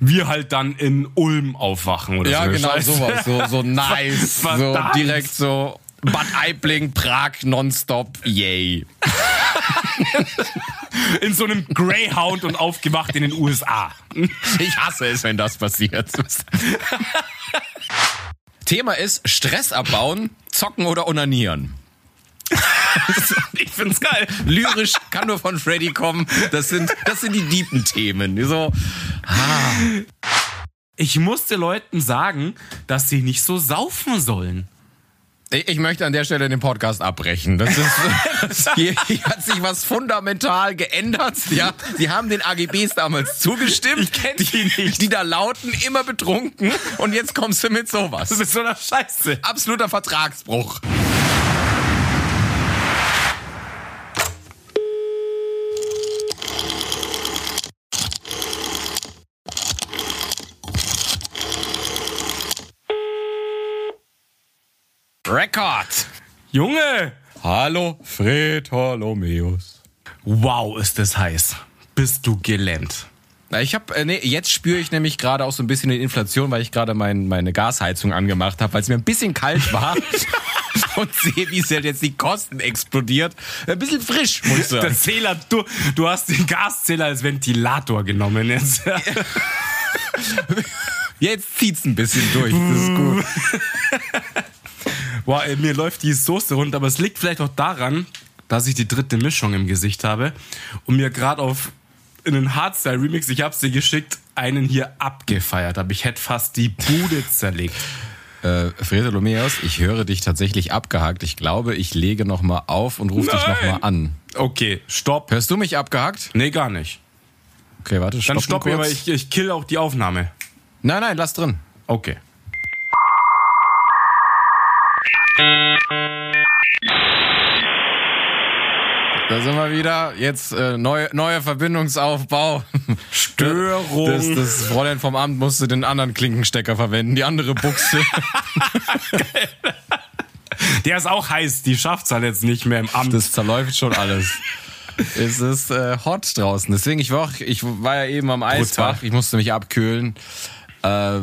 wir halt dann in Ulm aufwachen oder Ja, so. genau, Scheiße. sowas. So, so nice. so direkt so Bad Aibling, Prag nonstop, yay. In so einem Greyhound und aufgewacht in den USA. Ich hasse es, wenn das passiert. Thema ist Stress abbauen, zocken oder onanieren. Ich find's geil. Lyrisch kann nur von Freddy kommen. Das sind, das sind die deepen Themen. So, Ich musste Leuten sagen, dass sie nicht so saufen sollen. ich, möchte an der Stelle den Podcast abbrechen. Das ist, hier, hier hat sich was fundamental geändert. Ja, sie haben den AGBs damals zugestimmt. Ich kenn die nicht. Die da lauten, immer betrunken. Und jetzt kommst du mit sowas. Das ist so eine Scheiße. Absoluter Vertragsbruch. Record. Junge! Hallo, Fred Holomeus. Wow, ist das heiß. Bist du gelähmt. Ich habe, äh, nee, jetzt spüre ich nämlich gerade auch so ein bisschen die Inflation, weil ich gerade mein, meine Gasheizung angemacht habe, weil es mir ein bisschen kalt war. Und sehe, wie sehr jetzt die Kosten explodiert. Ein bisschen frisch, muss ich Der sagen. Zähler, du, du hast den Gaszähler als Ventilator genommen jetzt. Jetzt zieht's ein bisschen durch. Das ist gut. Boah, ey, mir läuft die Soße runter, aber es liegt vielleicht auch daran, dass ich die dritte Mischung im Gesicht habe und mir gerade auf in den Hardstyle Remix, ich hab's dir geschickt, einen hier abgefeiert habe. Ich hätte fast die Bude zerlegt. Äh, Fred Holomeus, ich höre dich tatsächlich abgehakt. Ich glaube, ich lege nochmal auf und rufe dich nochmal an. Okay, stopp. Hörst du mich abgehakt? Nee, gar nicht. Okay, warte, stopp Dann stopp, aber ich, ich kill auch die Aufnahme. Nein, nein, lass drin. Okay. Da sind wir wieder. Jetzt äh, neu, neuer Verbindungsaufbau. Störung. Das, das Fräulein vom Amt musste den anderen Klinkenstecker verwenden, die andere Buchse. Der ist auch heiß, die schafft's halt jetzt nicht mehr im Amt. Das zerläuft schon alles. Es ist äh, hot draußen. Deswegen, ich war, auch, ich war ja eben am Eisbach. Ich musste mich abkühlen. Äh,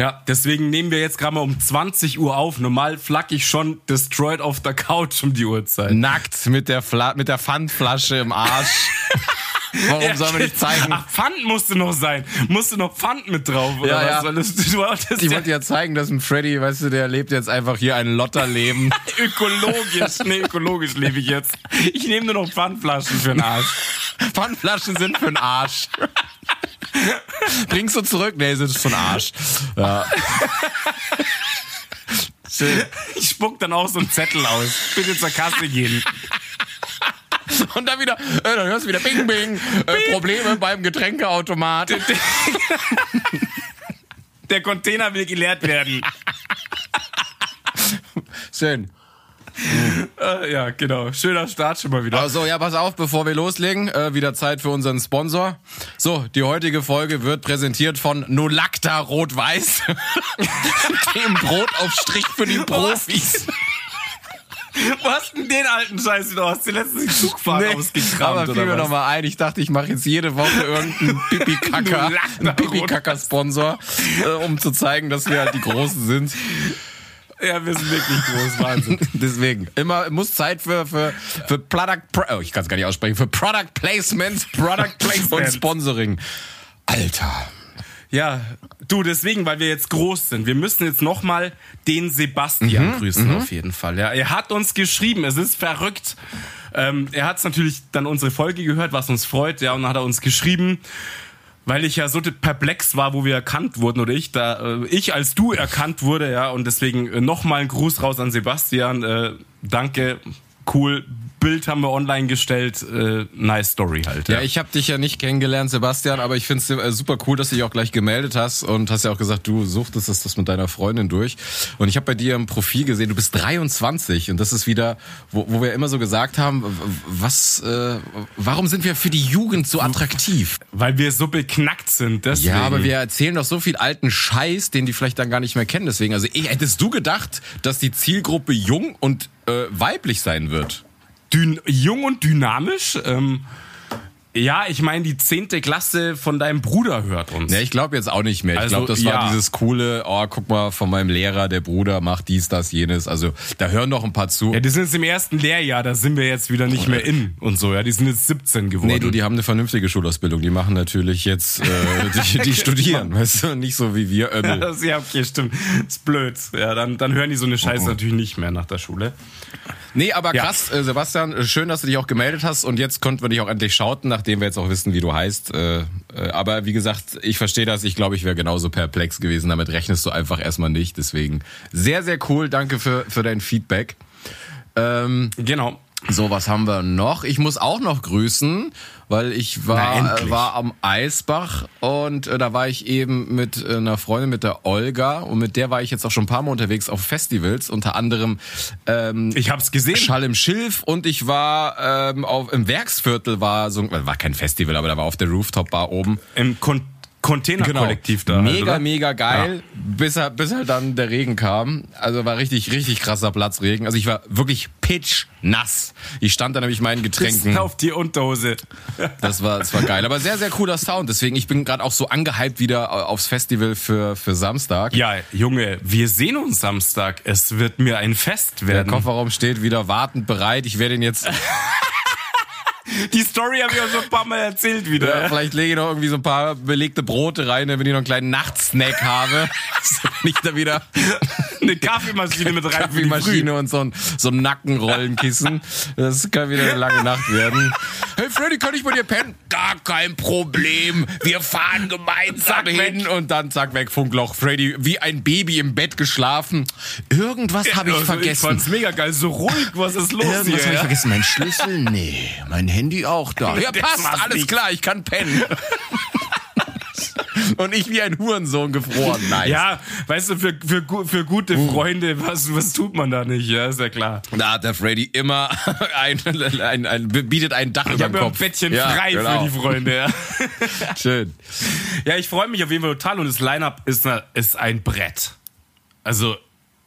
Ja, deswegen nehmen wir jetzt gerade mal um 20 Uhr auf. Normal flack ich schon destroyed auf der Couch um die Uhrzeit. nackt mit der, Fla mit der Pfandflasche im Arsch. Warum sollen wir nicht zeigen? Ach, Pfand musste noch sein. Musste noch Pfand mit drauf, oder Ja, was? ja. Das, du wolltest Ich ja wollte ja zeigen, dass ein Freddy, weißt du, der lebt jetzt einfach hier ein Lotterleben. ökologisch. Nee, ökologisch lebe ich jetzt. Ich nehme nur noch Pfandflaschen für den Arsch. Pfandflaschen sind für den Arsch. Bringst du zurück? Nee, sind für den Arsch. Ja. Schön. Ich spuck dann auch so einen Zettel aus. Bitte zur Kasse gehen. Und dann wieder, äh, dann hörst du wieder Bing Bing, äh, Probleme beim Getränkeautomat. Der Container will geleert werden. Schön. Äh, ja, genau. Schöner Start schon mal wieder. Also ja, pass auf, bevor wir loslegen, äh, wieder Zeit für unseren Sponsor. So, die heutige Folge wird präsentiert von Nolacta Rot-Weiß. Dem Brotaufstrich für die Profis. Wo hast denn den alten Scheiß wieder aus? Den letzten Zugfahrt aber ausgekramt fiel oder mir was? noch mal ein. Ich dachte, ich mache jetzt jede Woche irgendeinen Pipi-Kacker, Pipi-Kacker-Sponsor, äh, um zu zeigen, dass wir halt die Großen sind. Ja, wir sind wirklich groß. Wahnsinn. Deswegen, immer muss Zeit für, für, für Product, Pro- oh, ich kann es gar nicht aussprechen, für Product Placement, Product Placement. und Sponsoring. Alter. Ja, du, deswegen, weil wir jetzt groß sind. Wir müssen jetzt nochmal den Sebastian grüßen, auf jeden Fall. Ja, er hat uns geschrieben, es ist verrückt. Ähm, er hat natürlich dann unsere Folge gehört, was uns freut, ja, und dann hat er uns geschrieben, weil ich ja so perplex war, wo wir erkannt wurden, oder ich, da, äh, ich als du erkannt wurde, ja, und deswegen äh, nochmal ein Gruß raus an Sebastian. Äh, danke, cool. Bild haben wir online gestellt, äh, nice Story halt. Ja, ich habe dich ja nicht kennengelernt, Sebastian, aber ich finde es äh, super cool, dass du dich auch gleich gemeldet hast und hast ja auch gesagt, du suchtest das, das mit deiner Freundin durch. Und ich habe bei dir im Profil gesehen, du bist 23 und das ist wieder, wo, wo wir immer so gesagt haben, was, äh, warum sind wir für die Jugend so attraktiv? Weil wir so beknackt sind, deswegen. Ja, aber wir erzählen doch so viel alten Scheiß, den die vielleicht dann gar nicht mehr kennen. Deswegen, also eh, hättest du gedacht, dass die Zielgruppe jung und äh, weiblich sein wird? dyn jung und dynamisch. Ähm, Ja, ich meine, die zehnte Klasse von deinem Bruder hört uns. Ja, ich glaube jetzt auch nicht mehr. Ich Also, glaube, das war ja. dieses coole, oh, guck mal, von meinem Lehrer, der Bruder macht dies, das, jenes. Also da hören noch ein paar zu. Ja, die sind jetzt im ersten Lehrjahr, da sind wir jetzt wieder nicht mehr in und so, ja. Die sind jetzt 17 geworden. Nee, du, die haben eine vernünftige Schulausbildung. Die machen natürlich jetzt, äh, die, die studieren, weißt du, nicht so wie wir. Ja, das, ja, okay, stimmt. ist blöd. Ja, dann, dann hören die so eine Scheiße natürlich nicht mehr nach der Schule. Nee, aber Ja. krass, äh, Sebastian, äh, schön, dass du dich auch gemeldet hast und jetzt konnten wir dich auch endlich schauten, nachdem wir jetzt auch wissen, wie du heißt. Äh, äh, aber wie gesagt, ich verstehe das. Ich glaube, ich wäre genauso perplex gewesen. Damit rechnest du einfach erstmal nicht. Deswegen sehr, sehr cool. Danke für, für dein Feedback. Ähm, Genau. so, was haben wir noch? Ich muss auch noch grüßen, weil ich Na, war, endlich. äh, war am Eisbach und äh, da war ich eben mit äh, einer Freundin, mit der Olga und mit der war ich jetzt auch schon ein paar Mal unterwegs auf Festivals, unter anderem ähm, Ich hab's gesehen. Schall im Schilf und ich war ähm, auf, im Werksviertel, war so ein- war kein Festival, aber da war auf der Rooftop-Bar oben. Im Kon Containerkollektiv da. halt, Genau. Mega, oder? mega geil, bis, halt- bis halt dann der Regen kam. Also war richtig, richtig krasser Platzregen. Also ich war wirklich pitch nass. Ich stand da nämlich meinen Getränken. Bis auf die Unterhose. Das war, das war geil. Aber sehr, sehr cooler Sound. Deswegen, ich bin gerade auch so angehypt wieder aufs Festival für, für Samstag. Ja, Junge, wir sehen uns Samstag. Es wird mir ein Fest Der werden. Kofferraum steht wieder wartend bereit. Ich werde ihn jetzt, Die Story habe ich auch schon ein paar Mal erzählt wieder. ja, vielleicht lege ich noch irgendwie so ein paar belegte Brote rein, damit ich noch einen kleinen Nachtsnack habe. Wenn ich da wieder Eine Kaffeemaschine mit rein. Kaffeemaschine und so ein, so ein Nackenrollenkissen. Das kann wieder eine lange Nacht werden. Hey Freddy, kann ich bei dir pennen? Gar kein Problem. Wir fahren gemeinsam Zack, hin und dann zack weg Funkloch. Freddy wie ein Baby im Bett geschlafen. Irgendwas habe ich Also, Ich vergessen. fand's mega geil. So ruhig, was ist los Irgendwas hier? habe ich vergessen. Mein Schlüssel? Nee. Mein Handy auch da. Ja, passt. Alles nicht. klar. Ich kann pennen. Und ich wie ein Hurensohn gefroren. Nice. Ja, weißt du, für, für, für gute Uh. Freunde, was, was tut man da nicht? Ja, ist ja klar. Da hat der Freddy immer ein, ein, ein, bietet ein Dach Ich über ein Kopf. Bettchen Ja, frei genau. für die Freunde. Ja, Schön. ja ich freue mich auf jeden Fall total und das Line-Up ist, ist ein Brett. Also,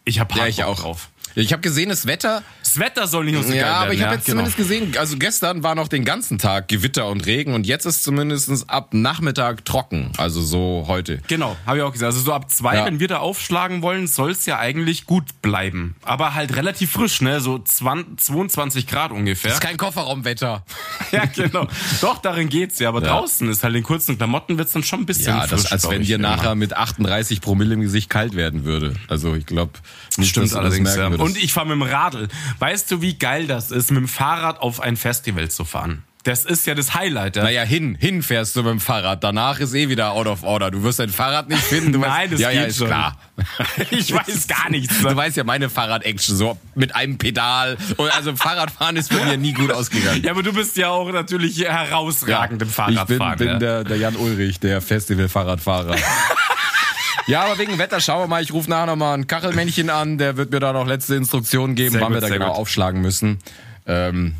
ich habe Ja, ich auch. drauf. Ich habe gesehen, das Wetter. Das Wetter soll nicht nur so geil Ja, aber ich habe ja, jetzt genau. zumindest gesehen, also gestern war noch den ganzen Tag Gewitter und Regen und jetzt ist zumindest ab Nachmittag trocken. Also so heute. Genau, habe ich auch gesagt. Also so ab zwei, Ja. wenn wir da aufschlagen wollen, soll es ja eigentlich gut bleiben. Aber halt relativ frisch, ne? So 20, 22 Grad ungefähr. Das ist kein Kofferraumwetter. Ja, genau. Doch, darin geht's ja. Aber draußen ist halt in kurzen Klamotten wird's dann schon ein bisschen Ja, frisch, als glaub wenn dir nachher mit 38 Promille im Gesicht kalt werden würde. Also ich glaube, nicht, Stimmt dass du das merken ja. würdest. Und ich fahre mit dem Radl. Weißt du, wie geil das ist, mit dem Fahrrad auf ein Festival zu fahren? Das ist ja das Highlight. Ja? Naja, hin, hin fährst du mit dem Fahrrad. Danach ist eh wieder out of order. Du wirst dein Fahrrad nicht finden. Du Nein, weißt, das ja, ja, geht ist schon. klar. Ich weiß gar nichts. Du weißt ja meine Fahrrad-Action, so mit einem Pedal. Und also Fahrradfahren ist bei mir nie gut ausgegangen. Ja, aber du bist ja auch natürlich herausragend im ich Fahrradfahren. bin, bin ja. der, der Jan Ulrich, der Festival-Fahrradfahrer. Ja, aber wegen Wetter, schauen wir mal. Ich rufe nachher nochmal ein Kachelmännchen an. Der wird mir da noch letzte Instruktionen geben, Sehr wann gut, wir da genau gut. aufschlagen müssen. Ähm,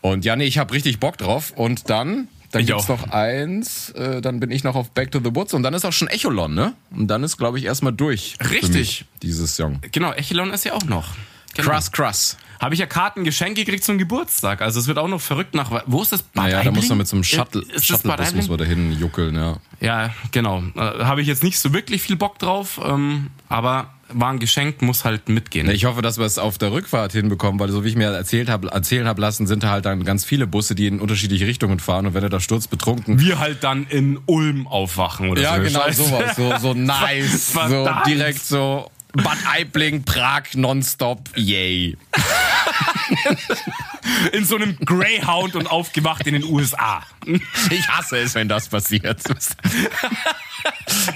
und ja, nee, ich habe richtig Bock drauf. Und dann, dann Ich gibt's auch. noch eins, äh, dann bin ich noch auf Back to the Woods und dann ist auch schon Echolon, ne? Und dann ist, glaube ich, erstmal durch. Richtig. mich, dieses Song. Genau, Echelon ist ja auch noch. Genau. Krass, krass. Habe ich ja Karten geschenkt gekriegt zum Geburtstag. Also es wird auch noch verrückt nach. Wo ist das? Bad Naja, da muss man mit so einem? Shuttle, Ist Shuttlebus muss man dahin juckeln, ja. Ja, genau. Äh, Habe ich jetzt nicht so wirklich viel Bock drauf, ähm, aber war ein Geschenk, muss halt mitgehen. Ich hoffe, dass wir es auf der Rückfahrt hinbekommen, weil so wie ich mir erzählt habe, erzählen habe lassen, sind da halt dann ganz viele Busse, die in unterschiedliche Richtungen fahren und wenn er da sturzbetrunken. Wir halt dann in Ulm aufwachen oder Ja, so. genau Scheiße. sowas, so, so nice, so direkt so Bad Aibling, Prag nonstop, yay. In so einem Greyhound und aufgewacht in den USA. Ich hasse es, wenn das passiert.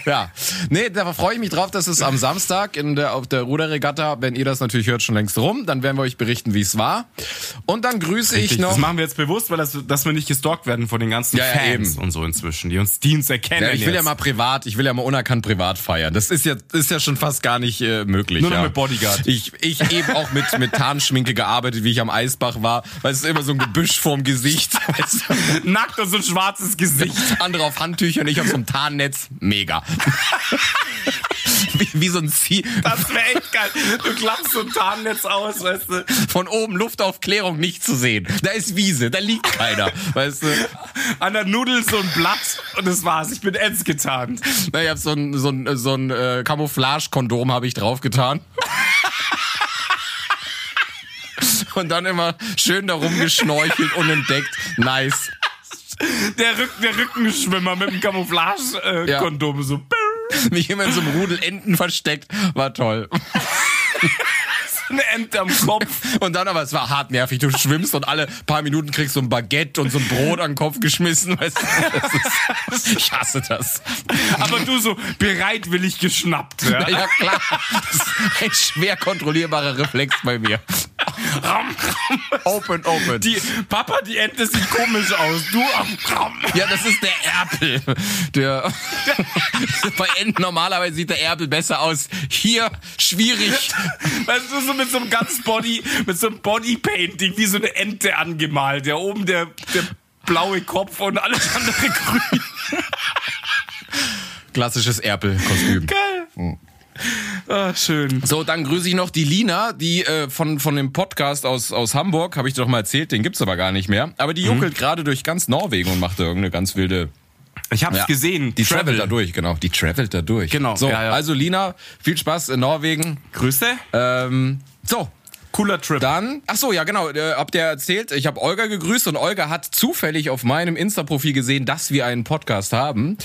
ja, nee, da freue ich mich drauf, dass es am Samstag in der, auf der Ruderregatta, wenn ihr das natürlich hört, schon längst rum, dann werden wir euch berichten, wie es war. Und dann grüße ich Richtig, noch. das machen wir jetzt bewusst, weil das, dass wir nicht gestalkt werden von den ganzen Ja, ja, Fans eben. und so inzwischen, die uns Dienst erkennen. Ja, ich will ja jetzt. mal privat, ich will ja mal unerkannt privat feiern. Das ist ja, ist ja schon fast gar nicht äh, möglich. Nur noch ja. mit Bodyguard. Ich, ich eben auch mit, mit Tarnschminke gearbeitet, wie ich am Eisbach war. Weil es ist immer so ein Gebüsch vorm Gesicht. Weißt du? Nackt und so ein schwarzes Gesicht. Andere auf Handtüchern, ich auf so einem Tarnnetz. Mega. Wie, wie so ein Zieh. Das wäre echt geil. Du klappst so ein Tarnnetz aus, weißt du. Von oben Luftaufklärung nicht zu sehen. Da ist Wiese, da liegt keiner. Weißt du? An der Nudel so ein Blatt und das war's. Ich bin ends getarnt. Na, ich hab so ein, so ein, so ein äh, Camouflage-Kondom habe ich draufgetan. Und dann immer schön darum geschnorchelt, unentdeckt. Nice. Der, Rück, der Rückenschwimmer mit dem Camouflage-Kondom äh, so. Mich immer in so einem Rudel Enten versteckt. War toll. Eine Ente am Kopf. Und dann aber, es war hart nervig. Du schwimmst und alle paar Minuten kriegst du ein Baguette und so ein Brot an den Kopf geschmissen. Weißt du? ist, ich hasse das. Aber du so bereitwillig geschnappt. Ja? Ja, klar. Das ist ein schwer kontrollierbarer Reflex bei mir. Ram, ram. Open, open. Die, Papa, die Ente sieht komisch aus. Du am Ram. Ja, das ist der Erpel. Der bei Enten normalerweise sieht der Erpel besser aus. Hier schwierig. Weißt du, so mit so einem ganz Body, mit so einem Bodypainting, wie so eine Ente angemalt. Ja, oben der, der blaue Kopf und alles andere grün. Klassisches Erpel-Kostüm. Geil. Ah, schön. So, dann grüße ich noch die Lina, die äh, von, von dem Podcast aus, aus Hamburg, habe ich dir doch mal erzählt, den gibt's aber gar nicht mehr. Aber die juckelt gerade durch ganz Norwegen und macht da irgendeine ganz wilde Ich hab's Ja. gesehen. Die travelt da durch, genau. Die travelt da durch. Genau, So, ja, ja. also Lina, viel Spaß in Norwegen. Grüße. Ähm, so, Cooler Trip. dann, ach so, ja genau, äh, habt ihr erzählt, ich habe Olga gegrüßt und Olga hat zufällig auf meinem Insta-Profil gesehen, dass wir einen Podcast haben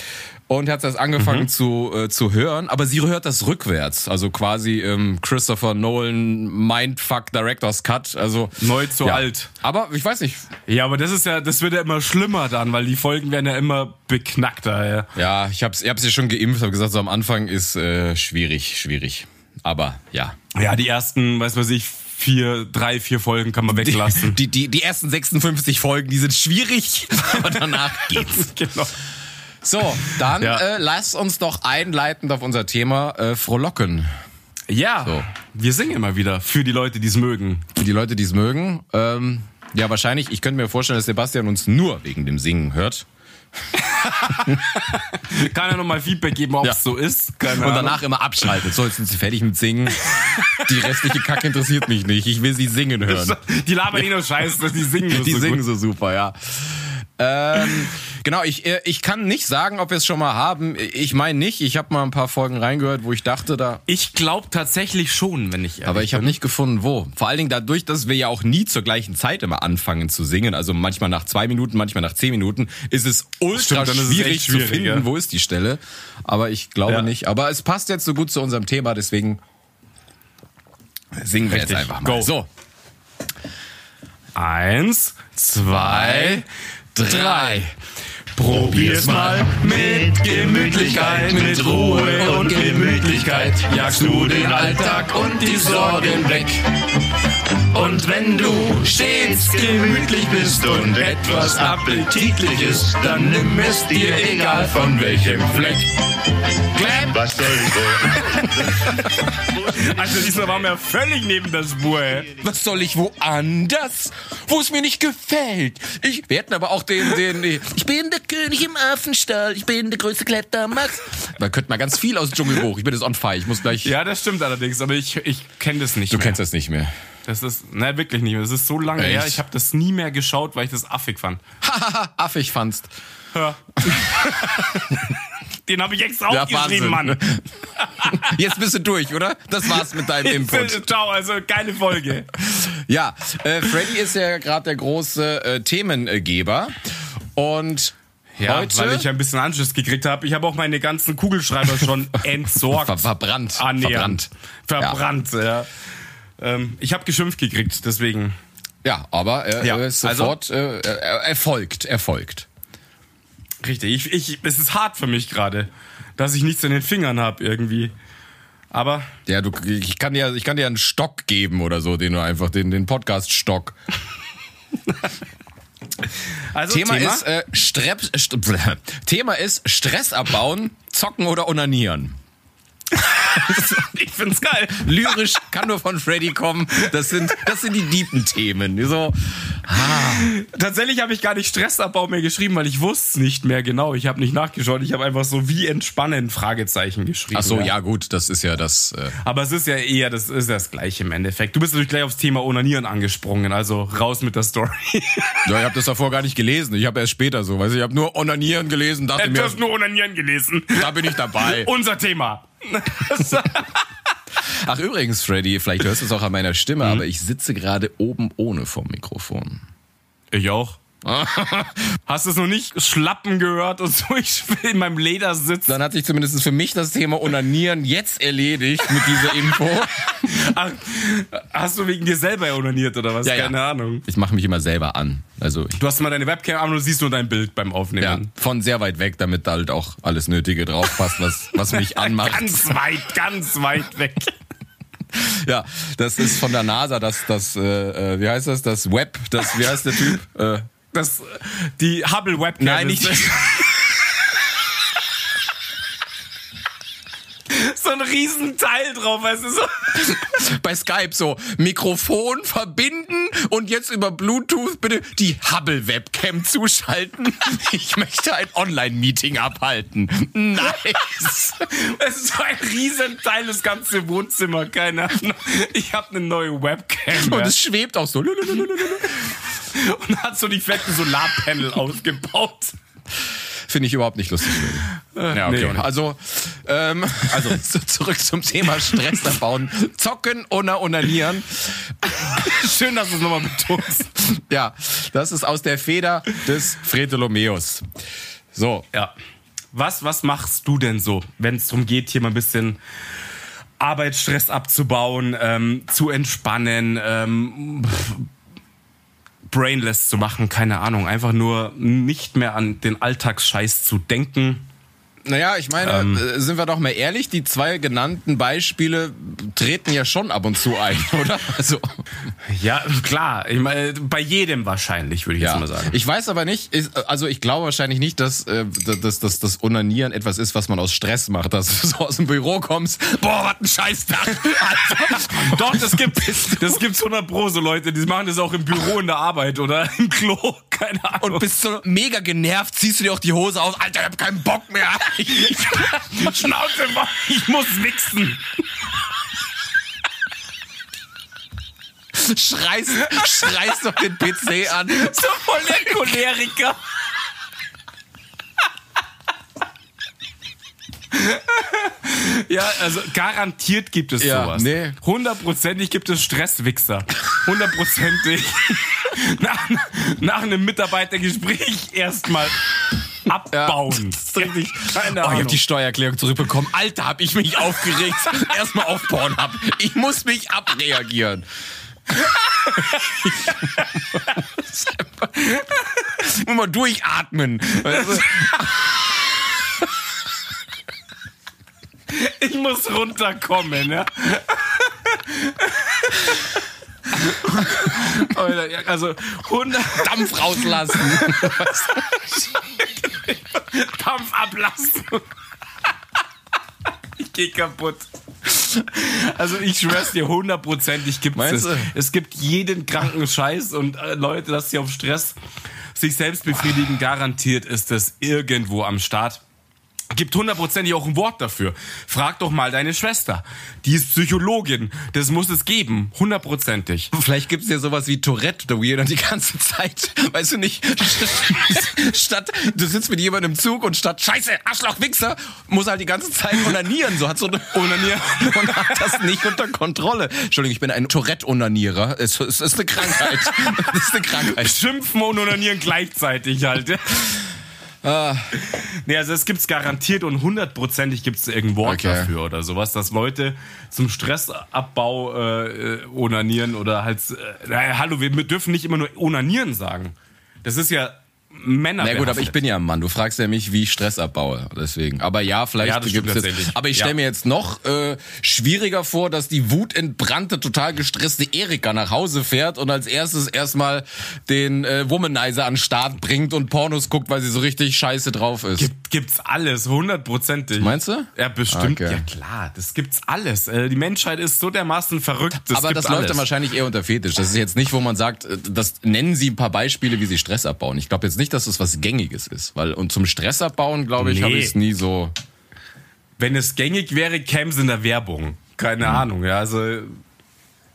und hat das angefangen Mhm. zu, äh, zu hören, aber sie hört das rückwärts, also quasi ähm, Christopher Nolan Mindfuck Director's Cut, also Neu zu ja. alt. Aber ich weiß nicht, Ja, aber das ist ja, das wird ja immer schlimmer dann, weil die Folgen werden ja immer beknackter. Ja. ja, ich hab's, ich hab's ja schon geimpft, habe gesagt, so am Anfang ist äh, schwierig, schwierig, aber ja. Ja, die ersten, weiß was ich, vier, drei, vier Folgen kann man weglassen. Die, die, die ersten 56 Folgen, die sind schwierig, aber danach geht's. genau. So, dann Ja. äh, lass uns doch einleitend auf unser Thema äh, frohlocken. Ja, So. wir singen immer wieder für die Leute, die es mögen. Für die Leute, die es mögen. Ähm, ja, wahrscheinlich, ich könnte mir vorstellen, dass Sebastian uns nur wegen dem Singen hört. Kann ja nochmal Feedback geben, ob es Ja. so ist. Keine Und Ahnung. danach immer abschaltet. So, jetzt sind sie fertig mit Singen. Die restliche Kacke interessiert mich nicht. Ich will sie singen hören. Die labern eh nur Scheiße, die singen nur Die so singen gut. so super, ja. Ähm, genau, ich, äh, ich kann nicht sagen, ob wir es schon mal haben. Ich meine nicht. Ich habe mal ein paar Folgen reingehört, wo ich dachte, da Ich glaube tatsächlich schon, wenn ich Aber ich habe nicht gefunden, wo. Vor allen Dingen dadurch, dass wir ja auch nie zur gleichen Zeit immer anfangen zu singen. Also manchmal nach zwei Minuten, manchmal nach zehn Minuten, ist es ultra Stimmt, dann ist es schwierig, echt zu finden, ja. wo ist die Stelle. Aber ich glaube Ja. nicht. Aber es passt jetzt so gut zu unserem Thema, deswegen singen wir Richtig. jetzt einfach mal. Go. So, Eins, zwei, drei. Probier's mal mit Gemütlichkeit, mit Ruhe und Gemütlichkeit. Jagst du den Alltag und die Sorgen weg. Und wenn du stets gemütlich bist und etwas Appetitliches, dann nimm es dir egal von welchem Fleck. Clap! Was soll ich Also diesmal waren wir völlig neben der Spur. ey. Was soll ich woanders, wo es mir nicht gefällt? Ich, wir hätten aber auch den, den, ich bin der König im Affenstall, ich bin der größte Klettermax. Man könnte mal ganz viel aus Dschungelbuch. Ich bin jetzt on fire. Ich muss gleich. Ja, das stimmt allerdings, aber ich, ich kenne das nicht Du mehr. kennst das nicht mehr. Das ist, ne, wirklich nicht mehr. Das ist so lange Echt? her. Ich habe das nie mehr geschaut, weil ich das affig fand. Hahaha, affig fandst. Ja. Den habe ich extra Ja, aufgeschrieben, Wahnsinn. Mann. Jetzt bist du durch, oder? Das war's mit deinem Input. Ciao, also geile Folge. Ja, äh, Freddy ist ja gerade der große äh, Themengeber. Und Ja, heute weil ich ein bisschen Anschluss gekriegt habe. Ich habe auch meine ganzen Kugelschreiber schon entsorgt. ver verbrannt. Annähernd. Verbrannt. Verbrannt, ja. Ähm, ich habe geschimpft gekriegt, deswegen. Ja, aber er, Ja, also- sofort äh, er, erfolgt, erfolgt. Richtig. Ich, ich, es ist hart für mich gerade, dass ich nichts in den Fingern habe irgendwie. Aber Ja, du, ich kann dir, ich kann dir einen Stock geben oder so, den du einfach, den, den Podcast-Stock. also Thema, ist äh, Strep, St Thema ist Stress abbauen, zocken oder onanieren. ich find's geil. Lyrisch kann nur von Freddy kommen. Das sind, das sind die deepen Themen. So, Tatsächlich habe ich gar nicht Stressabbau mehr geschrieben, weil ich wusste es nicht mehr genau. Ich habe nicht nachgeschaut. Ich habe einfach so wie entspannen Fragezeichen geschrieben. ach so, ja gut, das ist ja das. Äh, Aber es ist ja eher, das ist ja das Gleiche im Endeffekt. Du bist natürlich gleich aufs Thema Onanieren angesprungen, also raus mit der Story. ja, ich habe das davor gar nicht gelesen. Ich habe erst später so, weißt du, ich habe nur Onanieren gelesen, dachte Du hast nur Onanieren gelesen. da bin ich dabei. Unser Thema. Ach übrigens, Freddy, vielleicht hörst du es auch an meiner Stimme, aber ich sitze gerade oben ohne vom Mikrofon. Ich auch. Hast du es noch nicht schlappen gehört und so ich will in meinem Leder sitzen? Dann hat sich zumindest für mich das Thema Onanieren jetzt erledigt mit dieser Info. Ach, hast du wegen dir selber onaniert oder was? Ja, ja. Keine Ahnung. Ich mache mich immer selber an. Also Du hast mal deine Webcam an und du siehst nur dein Bild beim ja, Aufnehmen. von sehr weit weg, damit halt auch alles Nötige draufpasst, was, was mich anmacht. Ganz weit, ganz weit weg. Ja, das ist von der NASA, das, das, äh, äh, wie heißt das, das Web, das, wie heißt der Typ? Äh, Das, die Hubble Webcam. Nein, ist- nicht- so ein Riesenteil drauf, weißt du so. bei Skype so Mikrofon verbinden und jetzt über Bluetooth bitte die Hubble Webcam zuschalten. Ich möchte ein Online-Meeting abhalten. Nice. Es ist so ein Riesenteil, das ganze Wohnzimmer, keine Ahnung. Ich habe eine neue Webcam. Und es schwebt auch so. Und hat so die fetten Solarpanel aufgebaut. Finde ich überhaupt nicht lustig. Ja, nee. okay. Also, ähm, also zurück zum Thema Stress abbauen. Zocken oder onanieren. Schön, dass du es nochmal betonst. Ja, das ist aus der Feder des Fretolomeus. So, Ja. Was, was machst du denn so, wenn es darum geht, hier mal ein bisschen Arbeitsstress abzubauen, ähm, zu entspannen, ähm, brainless zu machen, keine Ahnung, einfach nur nicht mehr an den Alltagsscheiß zu denken. Naja, ich meine, äh, sind wir doch mal ehrlich, die zwei genannten Beispiele treten ja schon ab und zu ein, oder? Also, Ja, klar, ich meine, bei jedem wahrscheinlich, würde ich jetzt mal sagen. Ich weiß aber nicht, also ich glaube wahrscheinlich nicht, dass, äh, dass, dass das Onanieren etwas ist, was man aus Stress macht, dass du so aus dem Büro kommst, boah, was ein Scheißtag. Doch, das gibt das gibt's 100 Pro so Leute, die machen das auch im Büro in der Arbeit oder im Klo, keine Ahnung. Und bist so mega genervt, ziehst du dir auch die Hose aus, Alter, ich hab keinen Bock mehr. Schnauze, Mann, ich muss wichsen. schreist, schreist doch den PC an. So voll der Choleriker. Ja, also garantiert gibt es Ja, sowas. nee. Hundertprozentig gibt es Stresswichser. Hundertprozentig. Nach, nach einem Mitarbeitergespräch erstmal abbauen. Das ist richtig. Keine Oh, ich Ahnung. hab die Steuererklärung zurückbekommen. Alter, hab ich mich aufgeregt. Erstmal auf Pornhub. Ich muss mich abreagieren. Muss mal durchatmen. Weißt? Ich muss runterkommen, ja. Also 100 Dampf rauslassen. Dampf ablassen. Ich geh kaputt. Also ich schwör's dir, hundertprozentig gibt's Meinst es. du? Es gibt jeden kranken Scheiß und äh, Leute, dass sie auf Stress sich selbst befriedigen, garantiert ist es irgendwo am Start. Gibt hundertprozentig auch ein Wort dafür. Frag doch mal deine Schwester. Die ist Psychologin. Das muss es geben. Hundertprozentig. Vielleicht gibt's ja sowas wie Tourette, da jeder die ganze Zeit, weißt du nicht, statt, du sitzt mit jemandem im Zug und statt Scheiße, Arschloch, Wichser, muss halt die ganze Zeit onanieren, so hat so eine Onanieren und hat das nicht unter Kontrolle. Entschuldigung, ich bin ein Tourette-Onanierer. Es, es ist eine Krankheit. Es ist eine Krankheit. Schimpfen und onanieren gleichzeitig halt. Ah. Nee, also es gibt's garantiert und hundertprozentig gibt's irgendein Wort Okay. dafür oder sowas, dass Leute zum Stressabbau äh, onanieren oder halt, äh, hallo, wir dürfen nicht immer nur onanieren sagen. Das ist ja Männer. Na gut, aber ich bin ja ein Mann. Du fragst ja mich, wie ich Stress abbaue. Deswegen. Aber ja, vielleicht Ja, jetzt. tatsächlich. Aber ich stelle Ja. mir jetzt noch äh, schwieriger vor, dass die wutentbrannte, total gestresste Erika nach Hause fährt und als erstes erstmal den äh, Womanizer an den Start bringt und Pornos guckt, weil sie so richtig scheiße drauf ist. gibt's alles, hundertprozentig. Meinst du? Ja, bestimmt. Okay. Ja, klar, das gibt's alles. Äh, Die Menschheit ist so dermaßen verrückt. Das aber das läuft alles. dann wahrscheinlich eher unter Fetisch. Das ist jetzt nicht, wo man sagt, äh, das nennen Sie ein paar Beispiele, wie Sie Stress abbauen. Ich glaube jetzt nicht, dass das was Gängiges ist, weil und zum Stress abbauen, glaube ich, Nee. habe ich es nie so. Wenn es gängig wäre, käme es in der Werbung. Keine Ahnung, ja, also.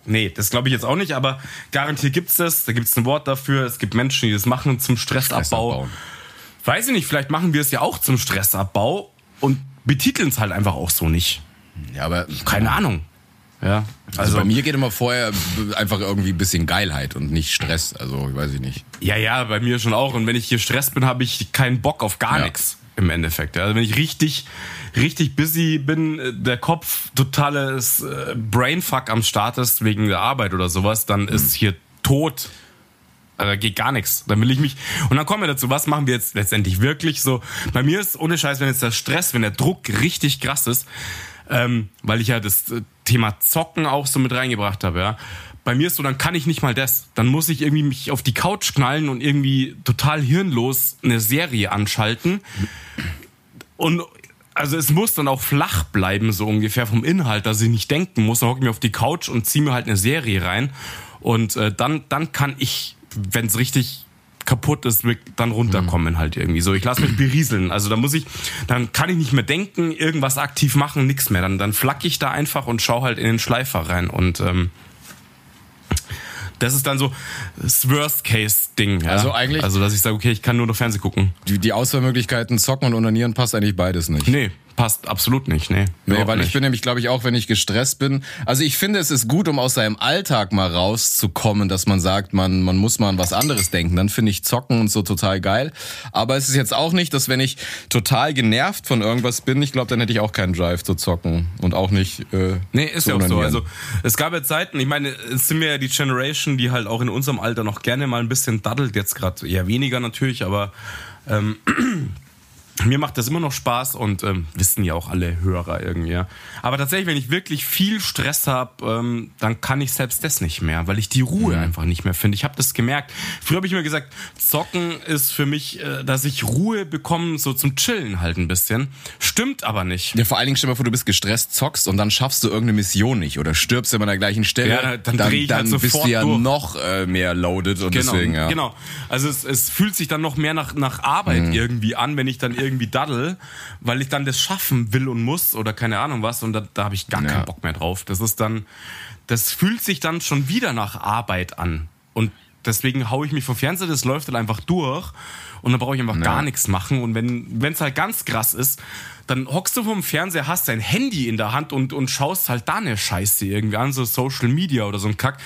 Nee, das glaube ich jetzt auch nicht, aber garantiert gibt's das. Da gibt's ein Wort dafür. Es gibt Menschen, die das machen zum Stressabbau. Stressabbauen. Weiß ich nicht, vielleicht machen wir es ja auch zum Stressabbau und betiteln es halt einfach auch so nicht. Ja, aber Keine Ahnung. Ja, also, bei mir geht immer vorher einfach irgendwie ein bisschen Geilheit und nicht Stress. Also, ich weiß ich nicht. Ja, ja, bei mir schon auch. Und wenn ich gestresst bin, habe ich keinen Bock auf gar Ja. nichts im Endeffekt. Also wenn ich richtig, richtig busy bin, äh, der Kopf totales äh, Brainfuck am Start ist wegen der Arbeit oder sowas, dann ist hier tot. Also da geht gar nichts. Dann will ich mich. Und dann kommen wir dazu, was machen wir jetzt letztendlich wirklich so? Bei mir ist ohne Scheiß, wenn jetzt der Stress, wenn der Druck richtig krass ist, ähm, weil ich ja das äh, Thema Zocken auch so mit reingebracht habe, ja. Bei mir ist so, dann kann ich nicht mal das. Dann muss ich irgendwie mich auf die Couch knallen und irgendwie total hirnlos eine Serie anschalten. Und also es muss dann auch flach bleiben, so ungefähr vom Inhalt, dass ich nicht denken muss. Dann hocke ich mir auf die Couch und ziehe mir halt eine Serie rein. Und äh, dann, dann kann ich, wenn es richtig kaputt ist, dann runterkommen halt irgendwie so. Ich lasse mich berieseln. Also da muss ich, dann kann ich nicht mehr denken, irgendwas aktiv machen, nichts mehr. Dann, dann flack ich da einfach und schau halt in den Schleifer rein. Und ähm, das ist dann so das Worst-Case-Ding. Ja? Also eigentlich- Also dass ich sage, okay, ich kann nur noch Fernsehen gucken. Die, die Auswahlmöglichkeiten zocken und onanieren passt eigentlich beides nicht. Nee, passt absolut nicht. Nee, Nee, weil ich nicht. bin nämlich, glaube ich, auch wenn ich gestresst bin. Also ich finde, es ist gut, um aus seinem Alltag mal rauszukommen, dass man sagt, man, man muss mal an was anderes denken. Dann finde ich Zocken und so total geil. Aber es ist jetzt auch nicht, dass wenn ich total genervt von irgendwas bin, ich glaube, dann hätte ich auch keinen Drive zu zocken und auch nicht. Äh, Nee, ist ja auch so. Also es gab ja Zeiten, ich meine, es sind wir ja die Generation, die halt auch in unserem Alter noch gerne mal ein bisschen daddelt, jetzt gerade eher weniger natürlich, aber ähm, mir macht das immer noch Spaß und ähm, wissen ja auch alle Hörer irgendwie. Ja. Aber tatsächlich, wenn ich wirklich viel Stress habe, ähm, dann kann ich selbst das nicht mehr, weil ich die Ruhe einfach nicht mehr finde. Ich habe das gemerkt. Früher habe ich mir gesagt, Zocken ist für mich, äh, dass ich Ruhe bekomme, so zum Chillen halt ein bisschen. Stimmt aber nicht. Ja, vor allen Dingen stell dir mal vor, du bist gestresst, zockst und dann schaffst du irgendeine Mission nicht oder stirbst immer an der gleichen Stelle. Ja, dann dreh ich dann halt bist sofort du ja durch. noch äh, mehr loaded und Genau, deswegen, ja. genau. Also es, es fühlt sich dann noch mehr nach, nach Arbeit Mhm. irgendwie an, wenn ich dann irgendwie daddel, weil ich dann das schaffen will und muss oder keine Ahnung was und da, da habe ich gar Ja. keinen Bock mehr drauf. Das ist dann, das fühlt sich dann schon wieder nach Arbeit an und deswegen hau ich mich vom Fernseher, das läuft dann einfach durch und dann brauche ich einfach gar nichts machen und wenn es halt ganz krass ist, dann hockst du vom Fernseher, hast dein Handy in der Hand und, und schaust halt da eine Scheiße irgendwie an, so Social Media oder so ein Kack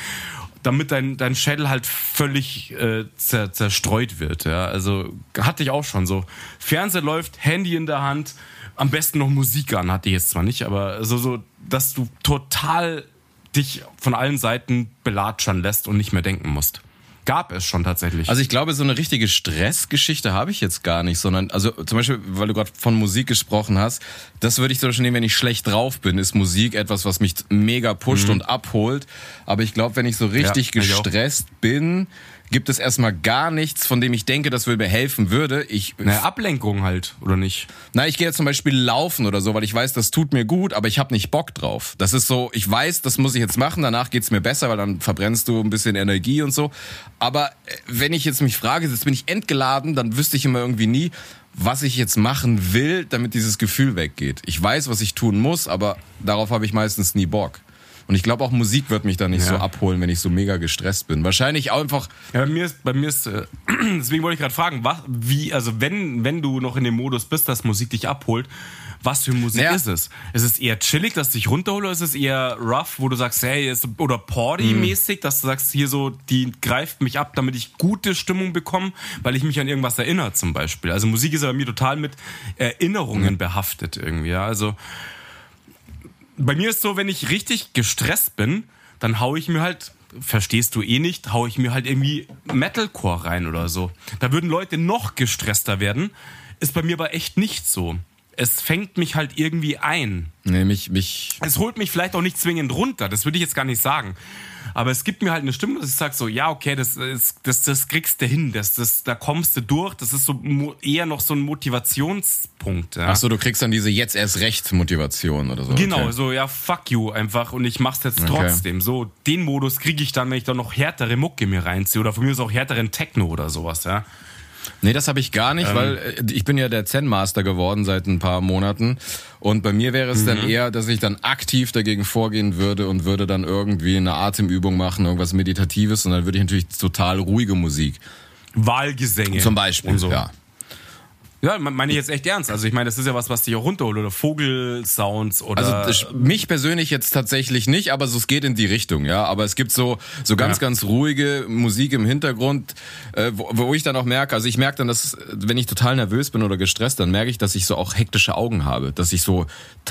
damit dein, dein Schädel halt völlig äh, zer, zerstreut wird. Ja? Also hatte ich auch schon so. Fernseher läuft, Handy in der Hand, am besten noch Musik an, hatte ich jetzt zwar nicht, aber so, so, dass du total dich von allen Seiten belatschern lässt und nicht mehr denken musst. Gab es schon tatsächlich. Also ich glaube, so eine richtige Stressgeschichte habe ich jetzt gar nicht, sondern, also zum Beispiel, weil du gerade von Musik gesprochen hast, das würde ich zum Beispiel nehmen, wenn ich schlecht drauf bin, ist Musik etwas, was mich mega pusht und abholt. Aber ich glaube, wenn ich so richtig Mhm. Ja, gestresst bin, gibt es erstmal gar nichts, von dem ich denke, das will mir helfen würde. Ich, eine Ablenkung halt, oder nicht? na, ich gehe jetzt zum Beispiel laufen oder so, weil ich weiß, das tut mir gut, aber ich habe nicht Bock drauf. Das ist so, ich weiß, das muss ich jetzt machen, danach geht's mir besser, weil dann verbrennst du ein bisschen Energie und so. Aber äh, wenn ich jetzt mich frage, jetzt bin ich entgeladen, dann wüsste ich immer irgendwie nie, was ich jetzt machen will, damit dieses Gefühl weggeht. Ich weiß, was ich tun muss, aber darauf habe ich meistens nie Bock. Und ich glaube auch Musik wird mich dann nicht Ja. so abholen, wenn ich so mega gestresst bin. Wahrscheinlich auch einfach, Ja, bei mir ist, bei mir ist, äh, deswegen wollte ich gerade fragen, was, wie, also wenn, wenn du noch in dem Modus bist, dass Musik dich abholt, was für Musik Naja. ist es? Ist es eher chillig, dass dich runterholt, oder ist es eher rough, wo du sagst, hey, ist, oder Party-mäßig, dass du sagst, hier so, die greift mich ab, damit ich gute Stimmung bekomme, weil ich mich an irgendwas erinnere zum Beispiel. Also Musik ist ja bei mir total mit Erinnerungen behaftet irgendwie, ja, also bei mir ist so, wenn ich richtig gestresst bin, dann hau ich mir halt, verstehst du eh nicht, hau ich mir halt irgendwie Metalcore rein oder so. Da würden Leute noch gestresster werden. Ist bei mir aber echt nicht so. es fängt mich halt irgendwie ein. Nee, mich, mich. Es holt mich vielleicht auch nicht zwingend runter, das würde ich jetzt gar nicht sagen. Aber es gibt mir halt eine Stimme, dass ich sage so, ja, okay, das, ist, das, das kriegst du hin, das, das, da kommst du durch. Das ist so eher noch so ein Motivationspunkt. Ja. Ach so, du kriegst dann diese jetzt erst recht Motivation oder so. Genau, okay. so, ja, fuck you einfach und ich mach's jetzt trotzdem. So, den Modus kriege ich dann, wenn ich dann noch härtere Mucke mir reinziehe oder von mir ist auch härteren Techno oder sowas, ja. Nee, das habe ich gar nicht, ähm, weil äh, ich bin ja der Zen-Master geworden seit ein paar Monaten. Und bei mir wäre es mhm. dann eher, dass ich dann aktiv dagegen vorgehen würde und würde dann irgendwie eine Atemübung machen, irgendwas Meditatives. Und dann würde ich natürlich total ruhige Musik. Wahlgesänge. Zum Beispiel, und so. ja. Ja, meine ich jetzt echt ernst. Also ich meine, das ist ja was, was dich auch runterholt oder Vogelsounds oder. Also mich persönlich jetzt tatsächlich nicht, aber so es geht in die Richtung, ja. Aber es gibt so so ganz ja. ganz ruhige Musik im Hintergrund, äh, wo, wo ich dann auch merke, also ich merke dann, dass wenn ich total nervös bin oder gestresst, dann merke ich, dass ich so auch hektische Augen habe, dass ich so,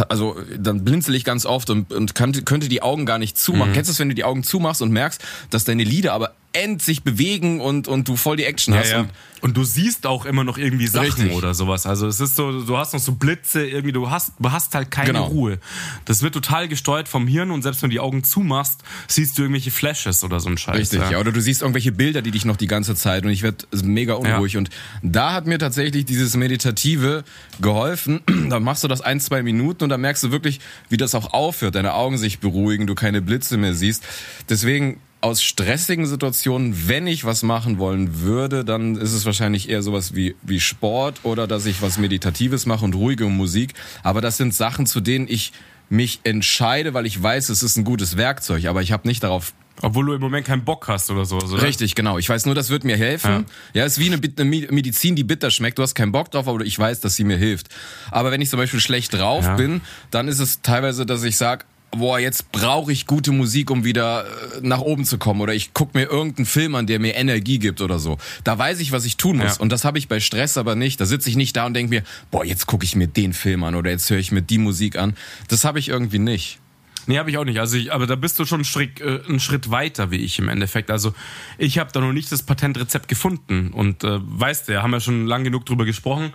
also dann blinzel ich ganz oft und, und könnte, könnte die Augen gar nicht zumachen. Mhm. Kennst du es, wenn du die Augen zumachst und merkst, dass deine Lider aber end sich bewegen und, und du voll die Action hast. Ja, Und, und, du siehst auch immer noch irgendwie Sachen richtig. oder sowas. Also es ist so, du hast noch so Blitze, irgendwie, du hast, du hast halt keine genau. Ruhe. Das wird total gesteuert vom Hirn und selbst wenn du die Augen zumachst, siehst du irgendwelche Flashes oder so ein Scheiß. Richtig, ja. ja. Oder du siehst irgendwelche Bilder, die dich noch die ganze Zeit und ich werde mega unruhig. Ja. Und da hat mir tatsächlich dieses Meditative geholfen. da machst du das ein, zwei Minuten und dann merkst du wirklich, wie das auch aufhört, deine Augen sich beruhigen, du keine Blitze mehr siehst. Deswegen aus stressigen Situationen, wenn ich was machen wollen würde, dann ist es wahrscheinlich eher sowas wie, wie Sport oder dass ich was Meditatives mache und ruhige Musik. Aber das sind Sachen, zu denen ich mich entscheide, weil ich weiß, es ist ein gutes Werkzeug, aber ich habe nicht darauf obwohl du im Moment keinen Bock hast oder so. Oder? Richtig, genau. Ich weiß nur, das wird mir helfen. Ja, ja ist wie eine, eine, Medizin, die bitter schmeckt. Du hast keinen Bock drauf, aber ich weiß, dass sie mir hilft. Aber wenn ich zum Beispiel schlecht drauf ja. bin, dann ist es teilweise, dass ich sage, boah, jetzt brauche ich gute Musik, um wieder äh, nach oben zu kommen. Oder ich guck mir irgendeinen Film an, der mir Energie gibt oder so. Da weiß ich, was ich tun muss. Ja. Und das habe ich bei Stress aber nicht. Da sitze ich nicht da und denke mir, boah, jetzt gucke ich mir den Film an oder jetzt höre ich mir die Musik an. Das habe ich irgendwie nicht. Nee, habe ich auch nicht. Also ich, aber da bist du schon einen Schritt, äh, einen Schritt weiter wie ich im Endeffekt. Also ich habe da noch nicht das Patentrezept gefunden und äh, weißt du, haben ja schon lang genug drüber gesprochen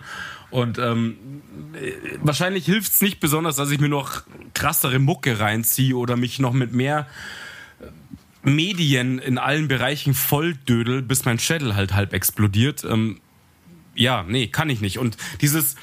und ähm, wahrscheinlich hilft es nicht besonders, dass ich mir noch krassere Mucke reinziehe oder mich noch mit mehr äh, Medien in allen Bereichen volldödel, bis mein Schädel halt halb explodiert. Ähm, ja, nee, kann ich nicht. Und dieses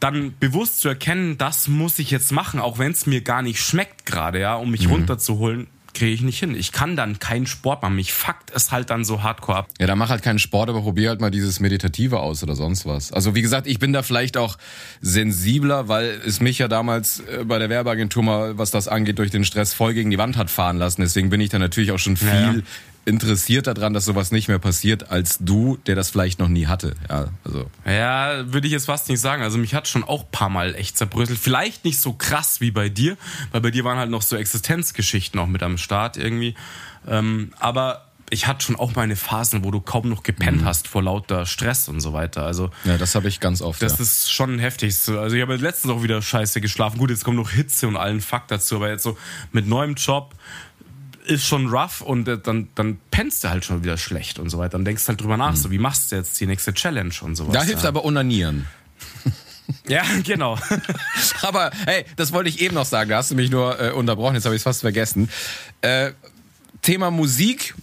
dann bewusst zu erkennen, das muss ich jetzt machen, auch wenn es mir gar nicht schmeckt gerade, ja, um mich mhm. runterzuholen, kriege ich nicht hin. Ich kann dann keinen Sport machen. Mich fuckt es halt dann so hardcore ab. Ja, dann mach halt keinen Sport, aber probier halt mal dieses Meditative aus oder sonst was. Also wie gesagt, ich bin da vielleicht auch sensibler, weil es mich ja damals äh, bei der Werbeagentur mal, was das angeht, durch den Stress voll gegen die Wand hat fahren lassen. Deswegen bin ich da natürlich auch schon viel ja, ja interessiert daran, dass sowas nicht mehr passiert, als du, der das vielleicht noch nie hatte. Ja, also. Ja, würde ich jetzt fast nicht sagen. Also mich hat schon auch paar Mal echt zerbröselt. Vielleicht nicht so krass wie bei dir, weil bei dir waren halt noch so Existenzgeschichten auch mit am Start irgendwie. Ähm, aber ich hatte schon auch meine Phasen, wo du kaum noch gepennt mhm. hast vor lauter Stress und so weiter. Also ja, das habe ich ganz oft. Das ja. ist schon heftig. Also ich habe letztens auch wieder scheiße geschlafen. Gut, jetzt kommt noch Hitze und allen Fakt dazu, aber jetzt so mit neuem Job, ist schon rough und äh, dann, dann pennst du halt schon wieder schlecht und so weiter. Dann denkst du halt drüber nach, mhm. so wie machst du jetzt die nächste Challenge und sowas. Da hilft ja. aber Unanieren. Ja, genau. aber hey, das wollte ich eben noch sagen. Da hast du mich nur äh, unterbrochen, jetzt habe ich es fast vergessen. Äh, Thema Musik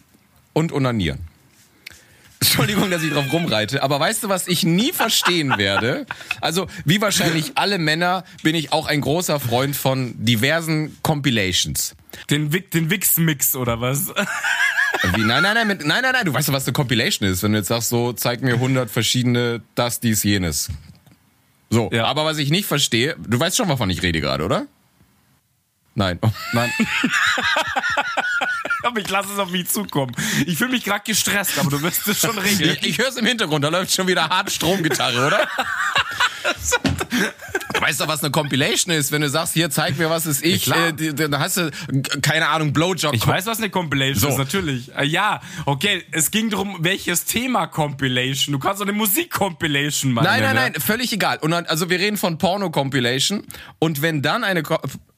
und Unanieren. Entschuldigung, dass ich drauf rumreite, aber weißt du, was ich nie verstehen werde? Also, wie wahrscheinlich alle Männer bin ich auch ein großer Freund von diversen Compilations. Den, den Wix-Mix oder was? Wie, nein, nein, nein, mit, nein, nein, nein, du weißt doch, was eine Compilation ist, wenn du jetzt sagst, so, zeig mir 100 verschiedene das, dies, jenes. So, ja. aber was ich nicht verstehe, du weißt schon, wovon ich rede gerade, oder? Nein. Oh, nein. aber ich lasse es auf mich zukommen. Ich fühle mich gerade gestresst, aber du wirst es schon regeln. Ich, ich höre es im Hintergrund, da läuft schon wieder hart Stromgitarre, oder? Du weißt doch, was eine Compilation ist, wenn du sagst, hier zeig mir, was ist ich, ja, äh, dann hast du, keine Ahnung, Blowjob. Ich weiß, was eine Compilation so. ist, natürlich. Äh, ja, okay, es ging darum, welches Thema Compilation. Du kannst doch eine Musik-Compilation machen. Nein, nein, nein, völlig egal. Und dann, also wir reden von Porno-Compilation und wenn dann eine,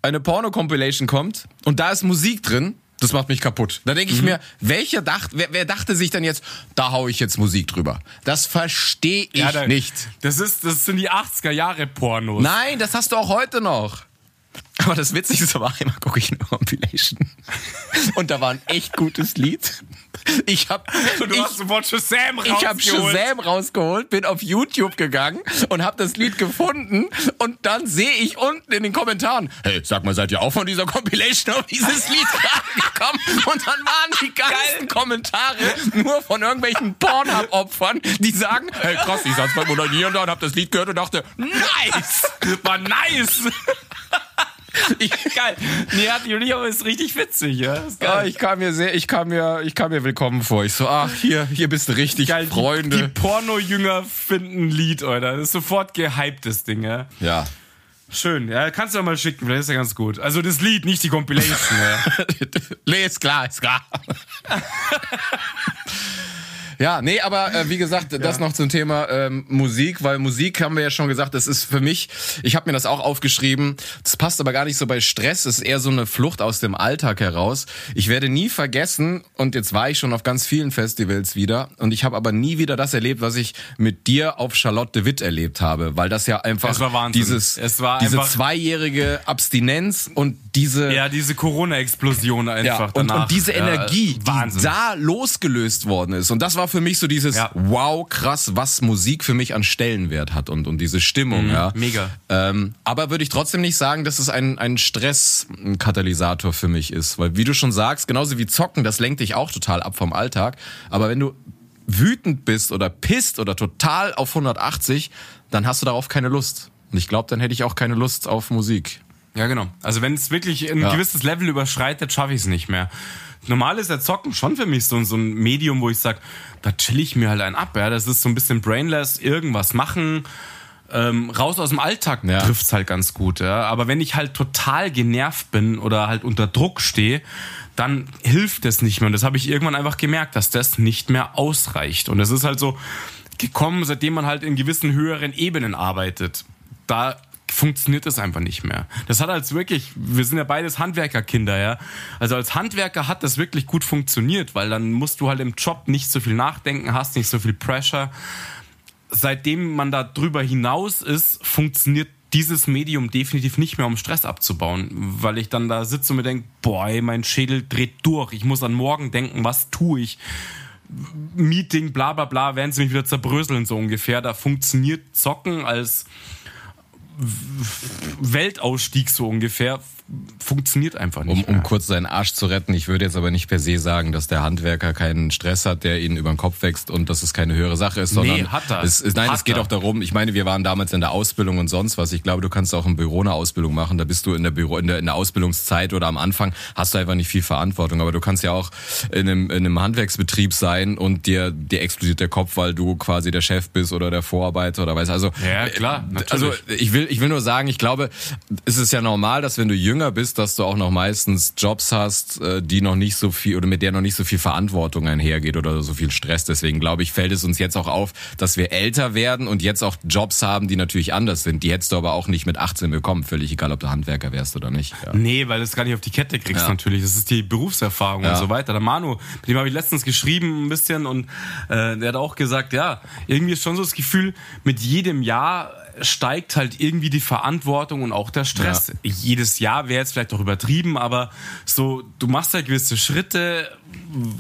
eine Porno-Compilation kommt und da ist Musik drin, Das macht mich kaputt. Da denke ich mhm. mir, welcher dacht, wer, wer, dachte sich denn jetzt, da hau ich jetzt Musik drüber? Das verstehe ich ja, da, nicht. Das ist, das sind die 80er Jahre Pornos. Nein, das hast du auch heute noch. Aber das Witzigste war, immer gucke ich eine Compilation. Und da war ein echt gutes Lied. Ich habe du ich, hast sofort Shazam rausgeholt. Ich habe Shazam rausgeholt, bin auf YouTube gegangen und habe das Lied gefunden und dann sehe ich unten in den Kommentaren, hey, sag mal, seid ihr auch von dieser Compilation auf dieses Lied gekommen? Und dann waren die ganzen Geil. Kommentare nur von irgendwelchen Pornhub-Opfern, die sagen, hey krass, ich saß beim Moderieren da und hab das Lied gehört und dachte, nice, war nice. Ich, geil. Nihat Julio ist richtig witzig, ja. Ja, ich kam mir sehr, ich kam mir, ich kam mir willkommen vor. Ich so, ach, hier, hier bist du richtig, geil, Freunde. Die, die Porno-Jünger finden ein Lied, oder? Das ist sofort gehyptes Ding, ja. Ja. Schön, ja, kannst du ja mal schicken, vielleicht ist ja ganz gut. Also das Lied, nicht die Compilation, ja. nee, ist klar, ist klar. Ja, nee, aber äh, wie gesagt, das noch zum Thema ähm, Musik, weil Musik haben wir ja schon gesagt, das ist für mich, ich habe mir das auch aufgeschrieben, das passt aber gar nicht so bei Stress, es ist eher so eine Flucht aus dem Alltag heraus. Ich werde nie vergessen, und jetzt war ich schon auf ganz vielen Festivals wieder, und ich habe aber nie wieder das erlebt, was ich mit dir auf Charlotte de Witt erlebt habe, weil das ja einfach dieses, diese einfach zweijährige Abstinenz und diese ja diese Corona-Explosion einfach ja, und, danach. und diese Energie, ja, die da losgelöst worden ist, und das war war für mich so dieses ja. Wow, krass, was Musik für mich an Stellenwert hat und, und diese Stimmung. Mhm, ja. Mega. Ähm, aber würde ich trotzdem nicht sagen, dass es ein, ein Stresskatalysator für mich ist. Weil wie du schon sagst, genauso wie Zocken, das lenkt dich auch total ab vom Alltag. Aber wenn du wütend bist oder pisst oder total auf 180, dann hast du darauf keine Lust. Und ich glaube, dann hätte ich auch keine Lust auf Musik. Ja, genau. Also wenn es wirklich ein ja. gewisses Level überschreitet, schaffe ich es nicht mehr normal ist der Zocken schon für mich so, so ein Medium, wo ich sage, da chill ich mir halt einen ab. Ja, das ist so ein bisschen brainless, irgendwas machen. Ähm, raus aus dem Alltag ja. trifft's halt ganz gut. Ja. Aber wenn ich halt total genervt bin oder halt unter Druck stehe, dann hilft es nicht mehr. Und das habe ich irgendwann einfach gemerkt, dass das nicht mehr ausreicht. Und es ist halt so gekommen, seitdem man halt in gewissen höheren Ebenen arbeitet. Da funktioniert das einfach nicht mehr. Das hat als wirklich, wir sind ja beides Handwerkerkinder, ja. Also als Handwerker hat das wirklich gut funktioniert, weil dann musst du halt im Job nicht so viel nachdenken, hast nicht so viel Pressure. Seitdem man da drüber hinaus ist, funktioniert dieses Medium definitiv nicht mehr, um Stress abzubauen, weil ich dann da sitze und mir denke, boah, ey, mein Schädel dreht durch, ich muss an morgen denken, was tue ich? Meeting, bla bla bla, werden sie mich wieder zerbröseln, so ungefähr. Da funktioniert Zocken als Weltausstieg so ungefähr funktioniert einfach nicht. Um, um kurz seinen Arsch zu retten, ich würde jetzt aber nicht per se sagen, dass der Handwerker keinen Stress hat, der ihn über den Kopf wächst und dass es keine höhere Sache ist, sondern nee, hat er. Es, es, nein, hat es geht er. auch darum, ich meine, wir waren damals in der Ausbildung und sonst was. Ich glaube, du kannst auch im Büro eine Ausbildung machen, da bist du in der Büro, in der, in der Ausbildungszeit oder am Anfang hast du einfach nicht viel Verantwortung, aber du kannst ja auch in einem, in einem Handwerksbetrieb sein und dir, dir explodiert der Kopf, weil du quasi der Chef bist oder der Vorarbeiter oder weiß. Also, ja, klar, natürlich. also ich will, ich will nur sagen, ich glaube, es ist ja normal, dass wenn du jünger bist, dass du auch auch noch meistens Jobs hast, äh, die noch nicht so viel oder mit der noch nicht so viel Verantwortung einhergeht oder so viel Stress. Deswegen glaube ich, fällt es uns jetzt auch auf, dass wir älter werden und jetzt auch Jobs haben, die natürlich anders sind. Die hättest du aber auch nicht mit 18 bekommen, völlig egal, ob du Handwerker wärst oder nicht. Ja. Nee, weil du es gar nicht auf die Kette kriegst ja. natürlich. Das ist die Berufserfahrung ja. und so weiter. Der Manu, mit dem habe ich letztens geschrieben ein bisschen und äh, der hat auch gesagt, ja, irgendwie ist schon so das Gefühl, mit jedem Jahr steigt halt irgendwie die Verantwortung und auch der Stress. Ja. Jedes Jahr wäre jetzt vielleicht auch übertrieben, aber so, du machst halt gewisse Schritte,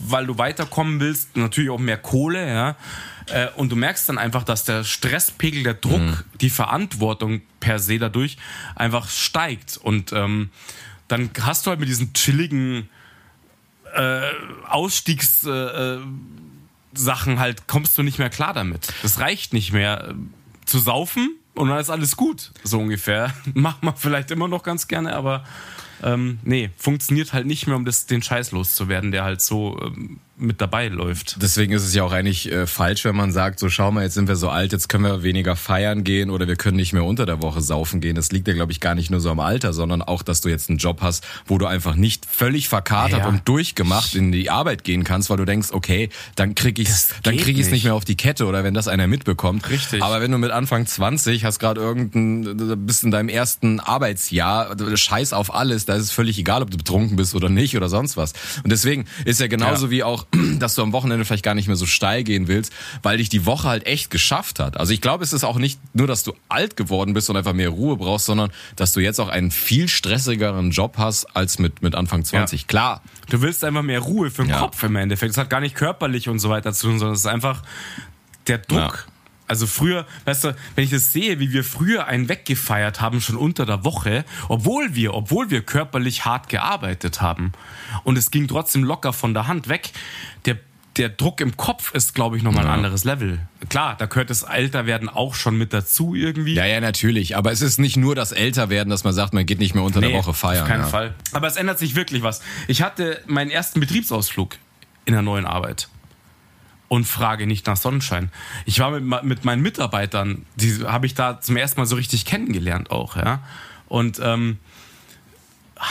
weil du weiterkommen willst, natürlich auch mehr Kohle, ja. Äh, und du merkst dann einfach, dass der Stresspegel, der Druck, mhm. die Verantwortung per se dadurch einfach steigt. Und ähm, dann hast du halt mit diesen chilligen äh, Ausstiegs... Äh, Sachen halt kommst du nicht mehr klar damit. Das reicht nicht mehr äh, zu saufen und dann ist alles gut, so ungefähr. Macht man vielleicht immer noch ganz gerne, aber ähm, nee, funktioniert halt nicht mehr, um das, den Scheiß loszuwerden, der halt so ähm, mit dabei läuft. Deswegen ist es ja auch eigentlich äh, falsch, wenn man sagt, so schau mal, jetzt sind wir so alt, jetzt können wir weniger feiern gehen oder wir können nicht mehr unter der Woche saufen gehen. Das liegt ja, glaube ich, gar nicht nur so am Alter, sondern auch, dass du jetzt einen Job hast, wo du einfach nicht völlig verkatert Ja. und durchgemacht in die Arbeit gehen kannst, weil du denkst, okay, dann krieg Das dann krieg ich's nicht nicht. mehr auf die Kette oder wenn das einer mitbekommt. Richtig. Aber wenn du mit Anfang 20 hast gerade irgendein, bist in deinem ersten Arbeitsjahr, scheiß auf alles, da ist es völlig egal, ob du betrunken bist oder nicht oder sonst was. Und deswegen ist ja genauso Ja. wie auch, dass du am Wochenende vielleicht gar nicht mehr so steil gehen willst, weil dich die Woche halt echt geschafft hat. Also ich glaube, es ist auch nicht nur, dass du alt geworden bist und einfach mehr Ruhe brauchst, sondern dass du jetzt auch einen viel stressigeren Job hast als mit, mit Anfang 20. Klar, Du willst einfach mehr Ruhe für den Ja. Kopf im Endeffekt. Es hat gar nicht körperlich und so weiter zu tun, sondern es ist einfach der Druck. Ja. Also früher, weißt du, wenn ich das sehe, wie wir früher einen weggefeiert haben, schon unter der Woche, obwohl wir, obwohl wir körperlich hart gearbeitet haben und es ging trotzdem locker von der Hand weg, der, der Druck im Kopf ist, glaube ich, nochmal ein Ja. anderes Level. Klar, da gehört das Älterwerden auch schon mit dazu irgendwie. ja, ja, natürlich. Aber es ist nicht nur das Älterwerden, dass man sagt, man geht nicht mehr unter der Woche feiern. Auf keinen ja. Fall. Aber es ändert sich wirklich was. Ich hatte meinen ersten Betriebsausflug in der neuen Arbeit und frage nicht nach Sonnenschein. Ich war mit, mit meinen Mitarbeitern, die habe ich da zum ersten Mal so richtig kennengelernt auch, ja. Und ähm,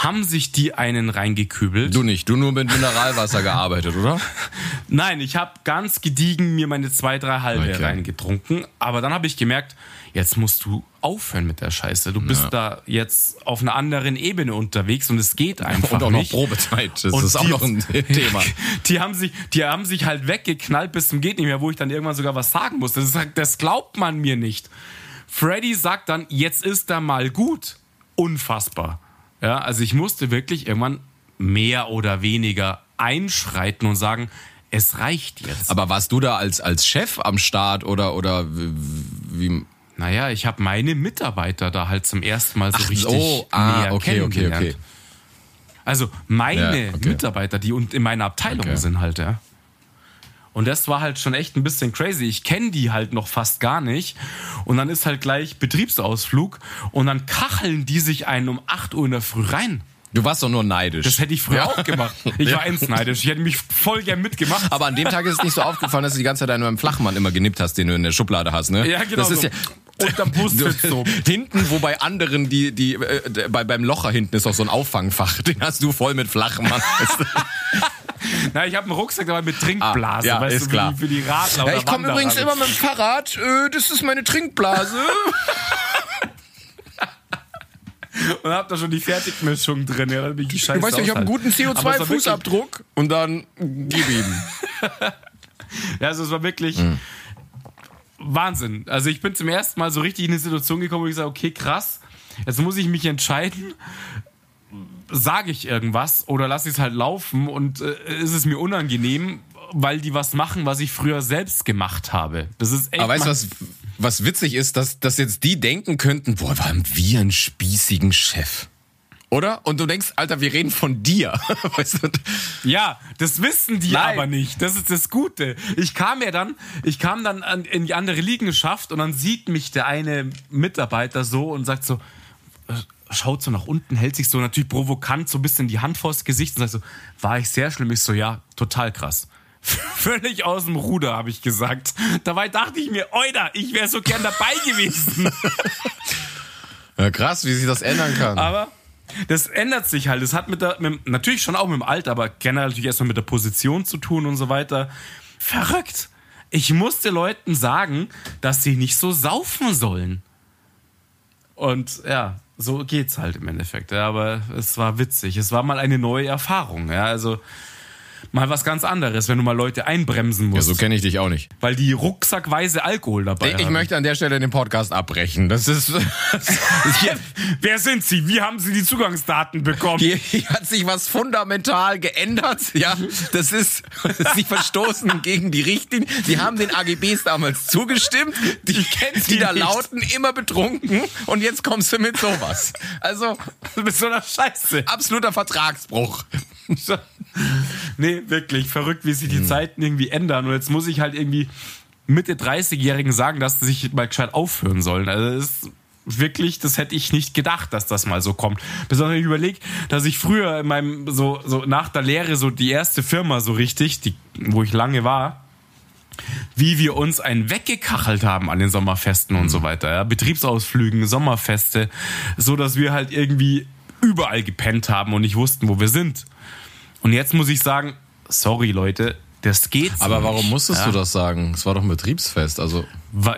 haben sich die einen reingekübelt. Du nicht, du nur mit Mineralwasser gearbeitet, oder? Nein, ich habe ganz gediegen mir meine zwei, drei halbe Okay. reingetrunken. Aber dann habe ich gemerkt, jetzt musst du aufhören mit der Scheiße. Du bist Ja. da jetzt auf einer anderen Ebene unterwegs und es geht einfach Und auch noch nicht. Probezeit. Das Und ist auch noch ein Thema. Die haben sich, die haben sich halt weggeknallt bis zum geht nicht mehr, wo ich dann irgendwann sogar was sagen musste. Das, das glaubt man mir nicht. Freddy sagt dann, jetzt ist er mal gut. Unfassbar. Ja, also ich musste wirklich irgendwann mehr oder weniger einschreiten und sagen, es reicht jetzt. Aber warst du da als, als Chef am Start oder, oder wie, Naja, ich habe meine Mitarbeiter da halt zum ersten Mal so Ach richtig so, ah, näher okay, okay, kennengelernt. okay. Also meine Ja, okay. Mitarbeiter, die in meiner Abteilung Okay. sind halt, ja. Und das war halt schon echt ein bisschen crazy. Ich kenne die halt noch fast gar nicht. Und dann ist halt gleich Betriebsausflug und dann kacheln die sich einen um 8 Uhr in der Früh rein. Du warst doch nur neidisch. Das hätte ich früher Ja. auch gemacht. Ich Ja. war ins neidisch. Ich hätte mich voll gern mitgemacht. Aber an dem Tag ist es nicht so aufgefallen, dass du die ganze Zeit an einem Flachmann immer genippt hast, den du in der Schublade hast, ne? Ja, genau Das ist so. ja, Unterm Brustsitz so. Hinten, wo bei anderen, die, die, äh, bei, beim Locher hinten ist auch so ein Auffangfach. Den hast du voll mit Flachmann. Na, ich habe einen Rucksack dabei mit Trinkblase, Ah, ja, weißt ist du, klar. Für, die, für die Radler oder ich komme übrigens immer mit dem Fahrrad. Äh, das ist meine Trinkblase. Und hab da schon die Fertigmischung drin. Ja, dann bin ich die Scheiße Du weißt ja, ich habe einen guten aushalten. Aber es war wirklich- CO2-Fußabdruck. Und dann gib ihm. Ja, also es war wirklich Mhm. Wahnsinn. Also ich bin zum ersten Mal so richtig in eine Situation gekommen, wo ich sage, okay, krass, jetzt muss ich mich entscheiden, sage ich irgendwas oder lasse ich es halt laufen und äh, ist es mir unangenehm, weil die was machen, was ich früher selbst gemacht habe. Das ist echt Aber weißt du, was, was witzig ist, dass, dass jetzt die denken könnten, boah, wir haben wir einen spießigen Chef. Oder? Und du denkst, Alter, wir reden von dir. Weißt du? Ja, das wissen die Nein. aber nicht. Das ist das Gute. Ich kam ja dann, ich kam dann an, in die andere Liegenschaft und dann sieht mich der eine Mitarbeiter so und sagt so, schaut so nach unten, hält sich so natürlich provokant so ein bisschen die Hand vors Gesicht und sagt so, war ich sehr schlimm? Ich so, ja, total krass. Völlig aus dem Ruder, habe ich gesagt. Dabei dachte ich mir, Oida, ich wäre so gern dabei gewesen. Ja, krass, wie sich das ändern kann. Aber das ändert sich halt. Das hat mit der, mit, natürlich schon auch mit dem Alter, aber generell natürlich erstmal mit der Position zu tun und so weiter. Verrückt. Ich musste Leuten sagen, dass sie nicht so saufen sollen. Und ja, so geht's halt im Endeffekt. Ja, aber es war witzig. Es war mal eine neue Erfahrung. Ja, also mal was ganz anderes, wenn du mal Leute einbremsen ja, musst, so kenne ich dich auch nicht. weil die rucksackweise Alkohol dabei Ich, ich haben. möchte an der Stelle den Podcast abbrechen. Das ist. hier, Wer sind Sie? Wie haben Sie die Zugangsdaten bekommen? hier, hier hat sich was fundamental geändert. Ja, das ist. Sie verstoßen gegen die Richtlinie. Sie haben den AGBs damals zugestimmt. Die, kennt die sie da nicht. lauten, immer betrunken. Und jetzt kommst du mit sowas. Also, Mit so einer Scheiße. absoluter Vertragsbruch. nee, wirklich verrückt, wie sich Hm. die Zeiten irgendwie ändern. Und jetzt muss ich halt irgendwie Mitte 30-Jährigen sagen, dass sie sich mal gescheit aufhören sollen. Also das ist wirklich, das hätte ich nicht gedacht, dass das mal so kommt. Besonders ich überlege, dass ich früher in meinem, so, so nach der Lehre, so die erste Firma so richtig, die, wo ich lange war, wie wir uns einen weggekachelt haben an den Sommerfesten und so weiter. Ja? Betriebsausflügen, Sommerfeste, so dass wir halt irgendwie überall gepennt haben und nicht wussten, wo wir sind. Und jetzt muss ich sagen, sorry Leute, das geht so Aber warum nicht. musstest ja? du das sagen? Es war doch ein Betriebsfest, also. Wa-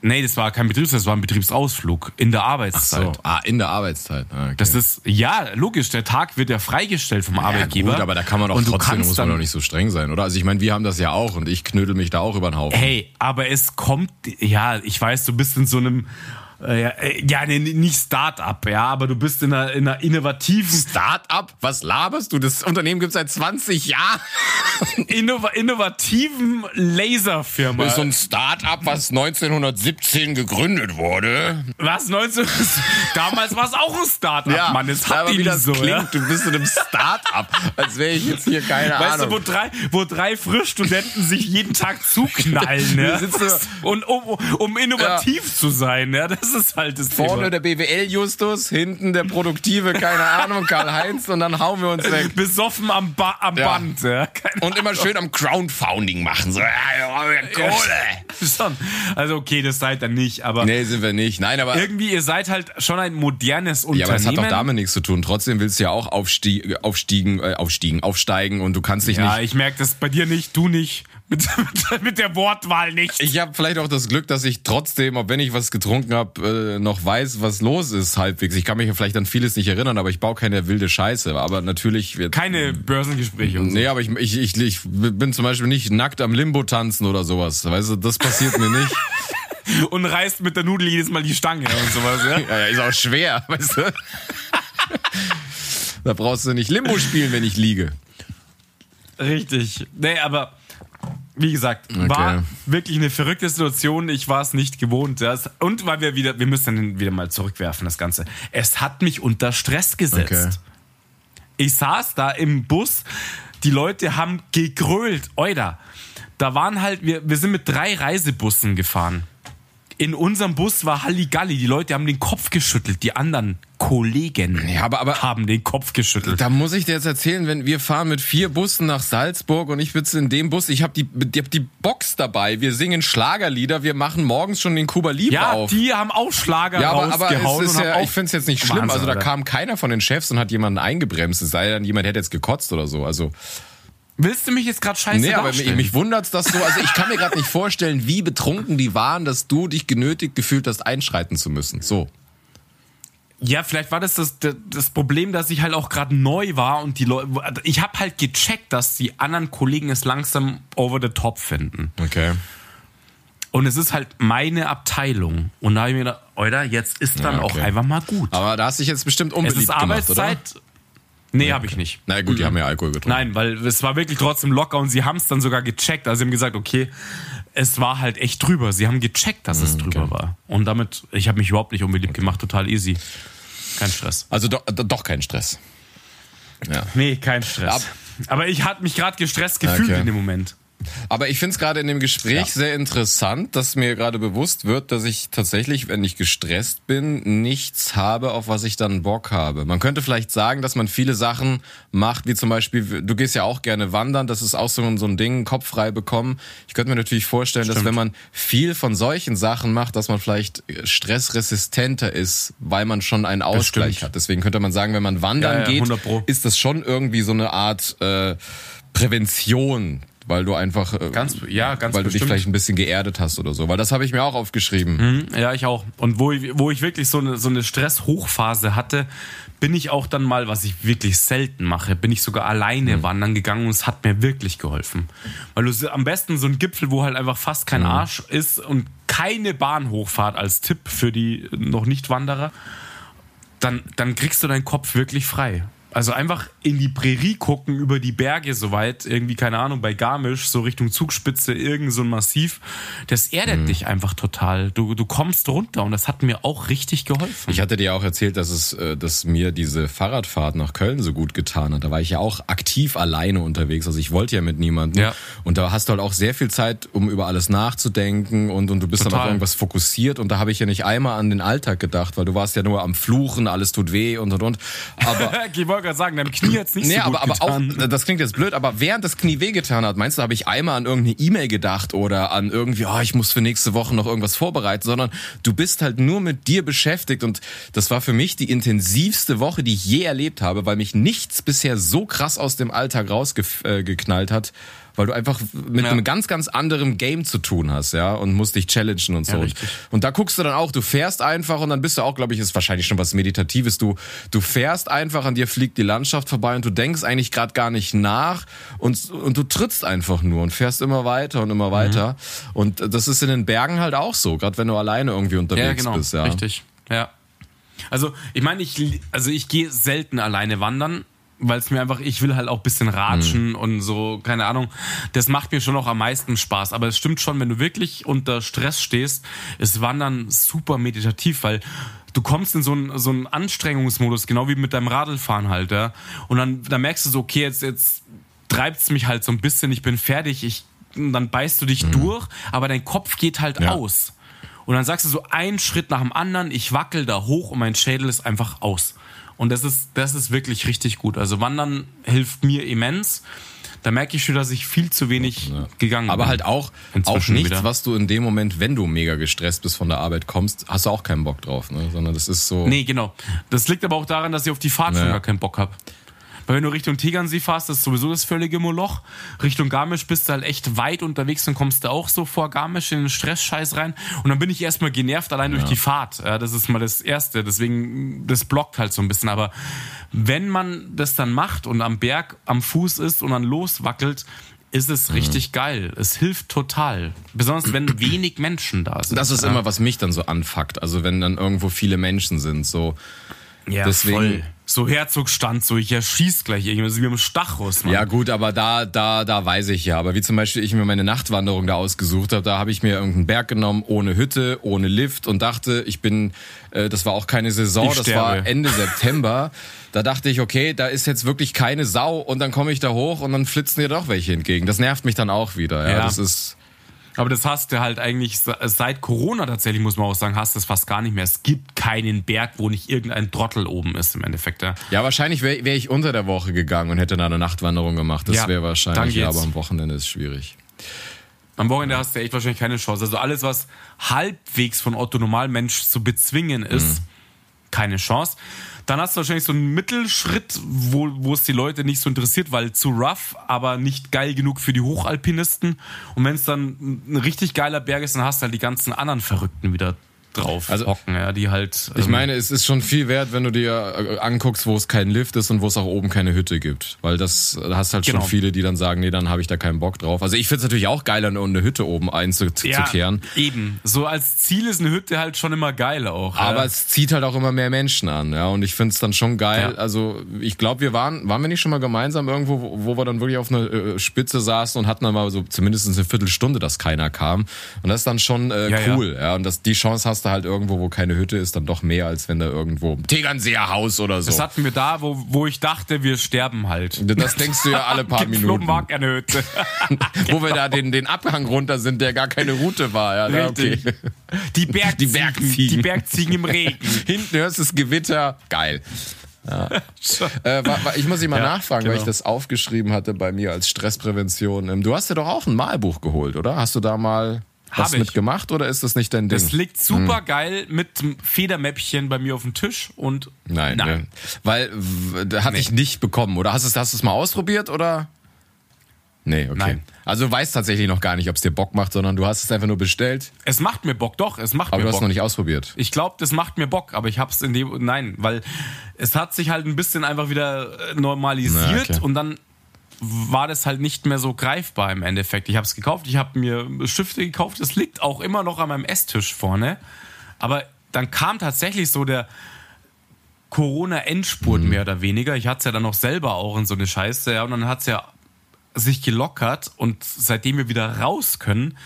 Nee, das war kein Betriebsfest, das war ein Betriebsausflug in der Arbeitszeit. So. Ah, in der Arbeitszeit. Ah, okay. Das ist, ja, logisch, der Tag wird ja freigestellt vom Arbeitgeber. Ja, gut, aber da kann man doch trotzdem, muss man doch nicht so streng sein, oder? Also ich meine, wir haben das ja auch und ich knödel mich da auch über den Haufen. Hey, aber es kommt, ja, ich weiß, du bist in so einem, äh, ja, äh, ja, nee, nicht Start-up, ja, aber du bist in einer, in einer innovativen, Start-up? Was laberst du? Das Unternehmen gibt seit 20 Jahren. innova innovativen Laserfirma. Das ist so ein Start-up, was 1917 gegründet wurde. Was, 19, damals war es auch ein Start-up, Mann, es hat wie das so, klingt, ja. du bist in einem Start-up, als wäre ich jetzt hier keine Weißt Ahnung. du, wo drei, wo drei Frischstudenten sich jeden Tag zuknallen, ne? Und um, um innovativ zu sein, ne? Das ist halt das Vorne Thema. der BWL-Justus, hinten der produktive, keine Ahnung, Karl-Heinz und dann hauen wir uns weg. Besoffen am, ba am Ja. Band, ja? Und immer schön am Crowdfunding machen. So, ja, ja, Kohle. Schon. Also okay, das seid ihr nicht, aber Nee, sind wir nicht. Nein, aber. irgendwie, ihr seid halt schon ein modernes Ja, Unternehmen. aber das hat doch damit nichts zu tun. Trotzdem willst du ja auch aufstiegen, aufstiegen, äh, aufstiegen, aufsteigen und du kannst dich ja, nicht. ich merke das bei dir nicht, du nicht. Mit, mit, mit der Wortwahl nicht. Ich habe vielleicht auch das Glück, dass ich trotzdem, auch wenn ich was getrunken habe, äh, noch weiß, was los ist halbwegs. Ich kann mich vielleicht an vieles nicht erinnern, aber ich baue keine wilde Scheiße. Aber natürlich wird. Keine Börsengespräche und so. Nee, aber ich, ich, ich, ich bin zum Beispiel nicht nackt am Limbo tanzen oder sowas. Weißt du, das passiert mir nicht. Und reißt mit der Nudel jedes Mal die Stange und sowas, ja? Ja, ja, ist auch schwer, weißt du. Da brauchst du nicht Limbo spielen, wenn ich liege. Richtig. Nee, aber wie gesagt, war wirklich eine verrückte Situation. Ich war es nicht gewohnt. Ja. Es- Und weil wir wieder, wir müssen dann wieder mal zurückwerfen, das Ganze. Es hat mich unter Stress gesetzt. Okay. Ich saß da im Bus, die Leute haben gegrölt. Oida. Da waren halt, wir, wir sind mit drei Reisebussen gefahren. In unserem Bus war Halligalli. Die Leute haben den Kopf geschüttelt. Die anderen Kollegen Ja, aber, aber haben den Kopf geschüttelt. Da muss ich dir jetzt erzählen, wenn wir fahren mit vier Bussen nach Salzburg und ich sitze in dem Bus, ich habe die, ich hab die Box dabei, wir singen Schlagerlieder, wir machen morgens schon den Kuba Libre Ja, auf. die haben auch Schlager ja, aber, aber rausgehauen. es ist ja, ich finde es jetzt nicht schlimm. Wahnsinn, also da Alter. kam keiner von den Chefs und hat jemanden eingebremst. Es sei denn, jemand hätte jetzt gekotzt oder so. Also Willst du mich jetzt gerade scheiße nee, aber mich, mich wundert's, dass du. Also ich kann mir gerade nicht vorstellen, wie betrunken die waren, dass du dich genötigt gefühlt hast, einschreiten zu müssen. So. Ja, vielleicht war das das, das Problem, dass ich halt auch gerade neu war und die Leute. Ich habe halt gecheckt, dass die anderen Kollegen es langsam over the top finden. Okay. Und es ist halt meine Abteilung. Und da habe ich mir gedacht, Alter, jetzt ist dann Ja, okay. auch einfach mal gut. Aber da hast du dich jetzt bestimmt es unbeliebt ist gemacht, Arbeitszeit. oder? Nee, habe ich nicht. Na gut, die haben ja Alkohol getrunken. Nein, weil es war wirklich trotzdem locker und sie haben es dann sogar gecheckt. Also sie haben gesagt, okay, es war halt echt drüber. Sie haben gecheckt, dass es drüber war. Und damit, ich habe mich überhaupt nicht unbeliebt gemacht, total easy. Kein Stress. Also doch, doch kein Stress. Ja. Nee, kein Stress. Aber ich hatte mich gerade gestresst gefühlt Okay. in dem Moment. Aber ich finde es gerade in dem Gespräch Ja. sehr interessant, dass mir gerade bewusst wird, dass ich tatsächlich, wenn ich gestresst bin, nichts habe, auf was ich dann Bock habe. Man könnte vielleicht sagen, dass man viele Sachen macht, wie zum Beispiel, du gehst ja auch gerne wandern, das ist auch so, ein- so ein Ding, Kopf frei bekommen. Ich könnte mir natürlich vorstellen, dass Stimmt. wenn man viel von solchen Sachen macht, dass man vielleicht stressresistenter ist, weil man schon einen Ausgleich hat. Deswegen könnte man sagen, wenn man wandern Ja, ja, geht, 100 Pro. ist das schon irgendwie so eine Art äh, Prävention, weil du einfach äh, Ganz, ja, ganz weil du dich bestimmt. vielleicht ein bisschen geerdet hast oder so. Weil das habe ich mir auch aufgeschrieben. Mhm, Ja, ich auch. Und wo ich, wo ich wirklich so eine, so eine Stress-Hochphase hatte, bin ich auch dann mal, was ich wirklich selten mache, bin ich sogar alleine wandern gegangen und es hat mir wirklich geholfen. Weil du am besten so ein Gipfel, wo halt einfach fast kein Arsch ist und keine Bahnhochfahrt als Tipp für die noch nicht Wanderer, dann, dann kriegst du deinen Kopf wirklich frei. Also einfach in die Prärie gucken, über die Berge soweit, irgendwie, keine Ahnung, bei Garmisch, so Richtung Zugspitze, irgend so ein Massiv. Das erdet mhm. dich einfach total. Du, du kommst runter und das hat mir auch richtig geholfen. Ich hatte dir auch erzählt, dass es, äh, dass mir diese Fahrradfahrt nach Köln so gut getan hat. Da war ich ja auch aktiv alleine unterwegs. Also ich wollte ja mit niemandem. Ja. Und da hast du halt auch sehr viel Zeit, um über alles nachzudenken und, und du bist Total. dann auf irgendwas fokussiert. Und da habe ich ja nicht einmal an den Alltag gedacht, weil du warst ja nur am Fluchen, alles tut weh und und und. Aber wollte gerade sagen, deinem Knie jetzt nicht nee, so gut aber, aber getan. auch, das klingt jetzt blöd, aber während das Knie wehgetan hat, meinst du, habe ich einmal an irgendeine E-Mail gedacht oder an irgendwie, oh, ich muss für nächste Woche noch irgendwas vorbereiten, sondern du bist halt nur mit dir beschäftigt und das war für mich die intensivste Woche, die ich je erlebt habe, weil mich nichts bisher so krass aus dem Alltag rausgeknallt hat weil du einfach mit ja. einem ganz, ganz anderen Game zu tun hast, ja, und musst dich challengen und so. Ja, und da guckst du dann auch, du fährst einfach und dann bist du auch, glaube ich, ist wahrscheinlich schon was Meditatives. Du, du fährst einfach, an dir fliegt die Landschaft vorbei und du denkst eigentlich gerade gar nicht nach und, und du trittst einfach nur und fährst immer weiter und immer weiter. Mhm. Und das ist in den Bergen halt auch so, gerade wenn du alleine irgendwie unterwegs ja, genau. bist, ja. Richtig, ja. Also ich meine, ich also ich gehe selten alleine wandern, weil es mir einfach, ich will halt auch bisschen ratschen mhm. und so, keine Ahnung. Das macht mir schon auch am meisten Spaß. Aber es stimmt schon, wenn du wirklich unter Stress stehst, ist Wandern super meditativ, weil du kommst in so einen, so einen Anstrengungsmodus, genau wie mit deinem Radlfahren halt, ja. Und dann, dann merkst du so, okay, jetzt, jetzt treibt's mich halt so ein bisschen, ich bin fertig, ich, dann beißt du dich mhm. durch, aber dein Kopf geht halt ja. aus. Und dann sagst du so einen Schritt nach dem anderen, ich wackel da hoch und mein Schädel ist einfach aus. Und das ist, das ist wirklich richtig gut. Also Wandern hilft mir immens. Da merke ich schon, dass ich viel zu wenig ja. gegangen Aber bin. Aber halt auch, auch nichts, wieder. was du in dem Moment, wenn du mega gestresst bist von der Arbeit kommst, hast du auch keinen Bock drauf, ne? Sondern das ist so. Nee, genau. Das liegt aber auch daran, dass ich auf die Fahrt naja. schon gar keinen Bock habe. Weil wenn du Richtung Tegernsee fährst, das ist sowieso das völlige Moloch. Richtung Garmisch bist du halt echt weit unterwegs und kommst du auch so vor Garmisch in den Stressscheiß rein. Und dann bin ich erstmal genervt allein ja. durch die Fahrt. Ja, das ist mal das Erste. Deswegen, das blockt halt so ein bisschen. Aber wenn man das dann macht und am Berg am Fuß ist und dann loswackelt, ist es mhm. richtig geil. Es hilft total. Besonders wenn wenig Menschen da sind. Das ist ja. immer, was mich dann so anfuckt. Also wenn dann irgendwo viele Menschen sind, so. Ja, Deswegen, voll so Herzogstand, so ich erschieß gleich irgendwas wie im Stachus. Mann. Ja gut, aber da, da, da weiß ich ja. Aber wie zum Beispiel ich mir meine Nachtwanderung da ausgesucht habe, da habe ich mir irgendeinen Berg genommen, ohne Hütte, ohne Lift und dachte, ich bin, äh, das war auch keine Saison, das war Ende September. Da dachte ich, okay, da ist jetzt wirklich keine Sau und dann komme ich da hoch und dann flitzen dir doch welche entgegen. Das nervt mich dann auch wieder. Ja, ja. das ist aber das hast du halt eigentlich seit Corona tatsächlich, muss man auch sagen, hast du es fast gar nicht mehr. Es gibt keinen Berg, wo nicht irgendein Trottel oben ist im Endeffekt. Ja, ja wahrscheinlich wäre wär ich unter der Woche gegangen und hätte da eine Nachtwanderung gemacht. Das ja, wäre wahrscheinlich, ja, aber am Wochenende ist schwierig. Am Wochenende hast du echt wahrscheinlich keine Chance. Also alles, was halbwegs von Otto Normalmensch zu bezwingen ist, mhm. keine Chance. Dann hast du wahrscheinlich so einen Mittelschritt, wo, wo es die Leute nicht so interessiert, weil zu rough, aber nicht geil genug für die Hochalpinisten. Und wenn es dann ein richtig geiler Berg ist, dann hast du halt die ganzen anderen Verrückten wieder drauf also, hocken, ja, die halt. Ähm, ich meine, es ist schon viel wert, wenn du dir äh, anguckst, wo es keinen Lift ist und wo es auch oben keine Hütte gibt. Weil das da hast halt genau. schon viele, die dann sagen, nee, dann habe ich da keinen Bock drauf. Also ich finde es natürlich auch geiler, eine Hütte oben einzukehren. Ja, eben. So als Ziel ist eine Hütte halt schon immer geil auch. Aber ja. es zieht halt auch immer mehr Menschen an, ja. Und ich finde es dann schon geil. Ja. Also ich glaube, wir waren, waren wir nicht schon mal gemeinsam irgendwo, wo, wo wir dann wirklich auf einer äh, Spitze saßen und hatten dann mal so zumindest eine Viertelstunde, dass keiner kam. Und das ist dann schon äh, cool, ja. Und das, die Chance hast du halt irgendwo, wo keine Hütte ist, dann doch mehr, als wenn da irgendwo Tegernseer Haus oder so. Das hatten wir da, wo, wo ich dachte, wir sterben halt. Das denkst du ja alle paar Minuten. mag eine Hütte. wo wir da den, den Abhang runter sind, der gar keine Route war. Ja, Richtig. Okay. Die Bergziegen. Die Bergziegen. Die Bergziegen im Regen. Hinten hörst du das Gewitter. Geil. Ja. äh, ich muss dich mal ja, nachfragen, genau. weil ich das aufgeschrieben hatte bei mir als Stressprävention. Ähm, du hast dir doch auch ein Malbuch geholt, oder? Hast du da mal was mit gemacht oder ist das nicht dein Ding? Das liegt super hm. geil mit Federmäppchen bei mir auf dem Tisch und nein, nein. Ne. weil hatte nee. ich nicht bekommen oder hast du hast es mal ausprobiert oder? Nee, okay. Nein. Also du weißt tatsächlich noch gar nicht, ob es dir Bock macht, sondern du hast es einfach nur bestellt. Es macht mir Bock, doch, es macht aber mir Bock. Aber du hast es noch nicht ausprobiert. Ich glaube, das macht mir Bock, aber ich hab's in dem nein, weil es hat sich halt ein bisschen einfach wieder äh, normalisiert Na, okay. und dann war das halt nicht mehr so greifbar im Endeffekt. Ich habe es gekauft, ich habe mir Stifte gekauft, es liegt auch immer noch an meinem Esstisch vorne. Aber dann kam tatsächlich so der, Corona-Endspurt mhm. mehr oder weniger. Ich hatte es ja dann noch selber auch in so eine Scheiße, ja, und dann hat es ja sich gelockert und seitdem wir wieder raus können,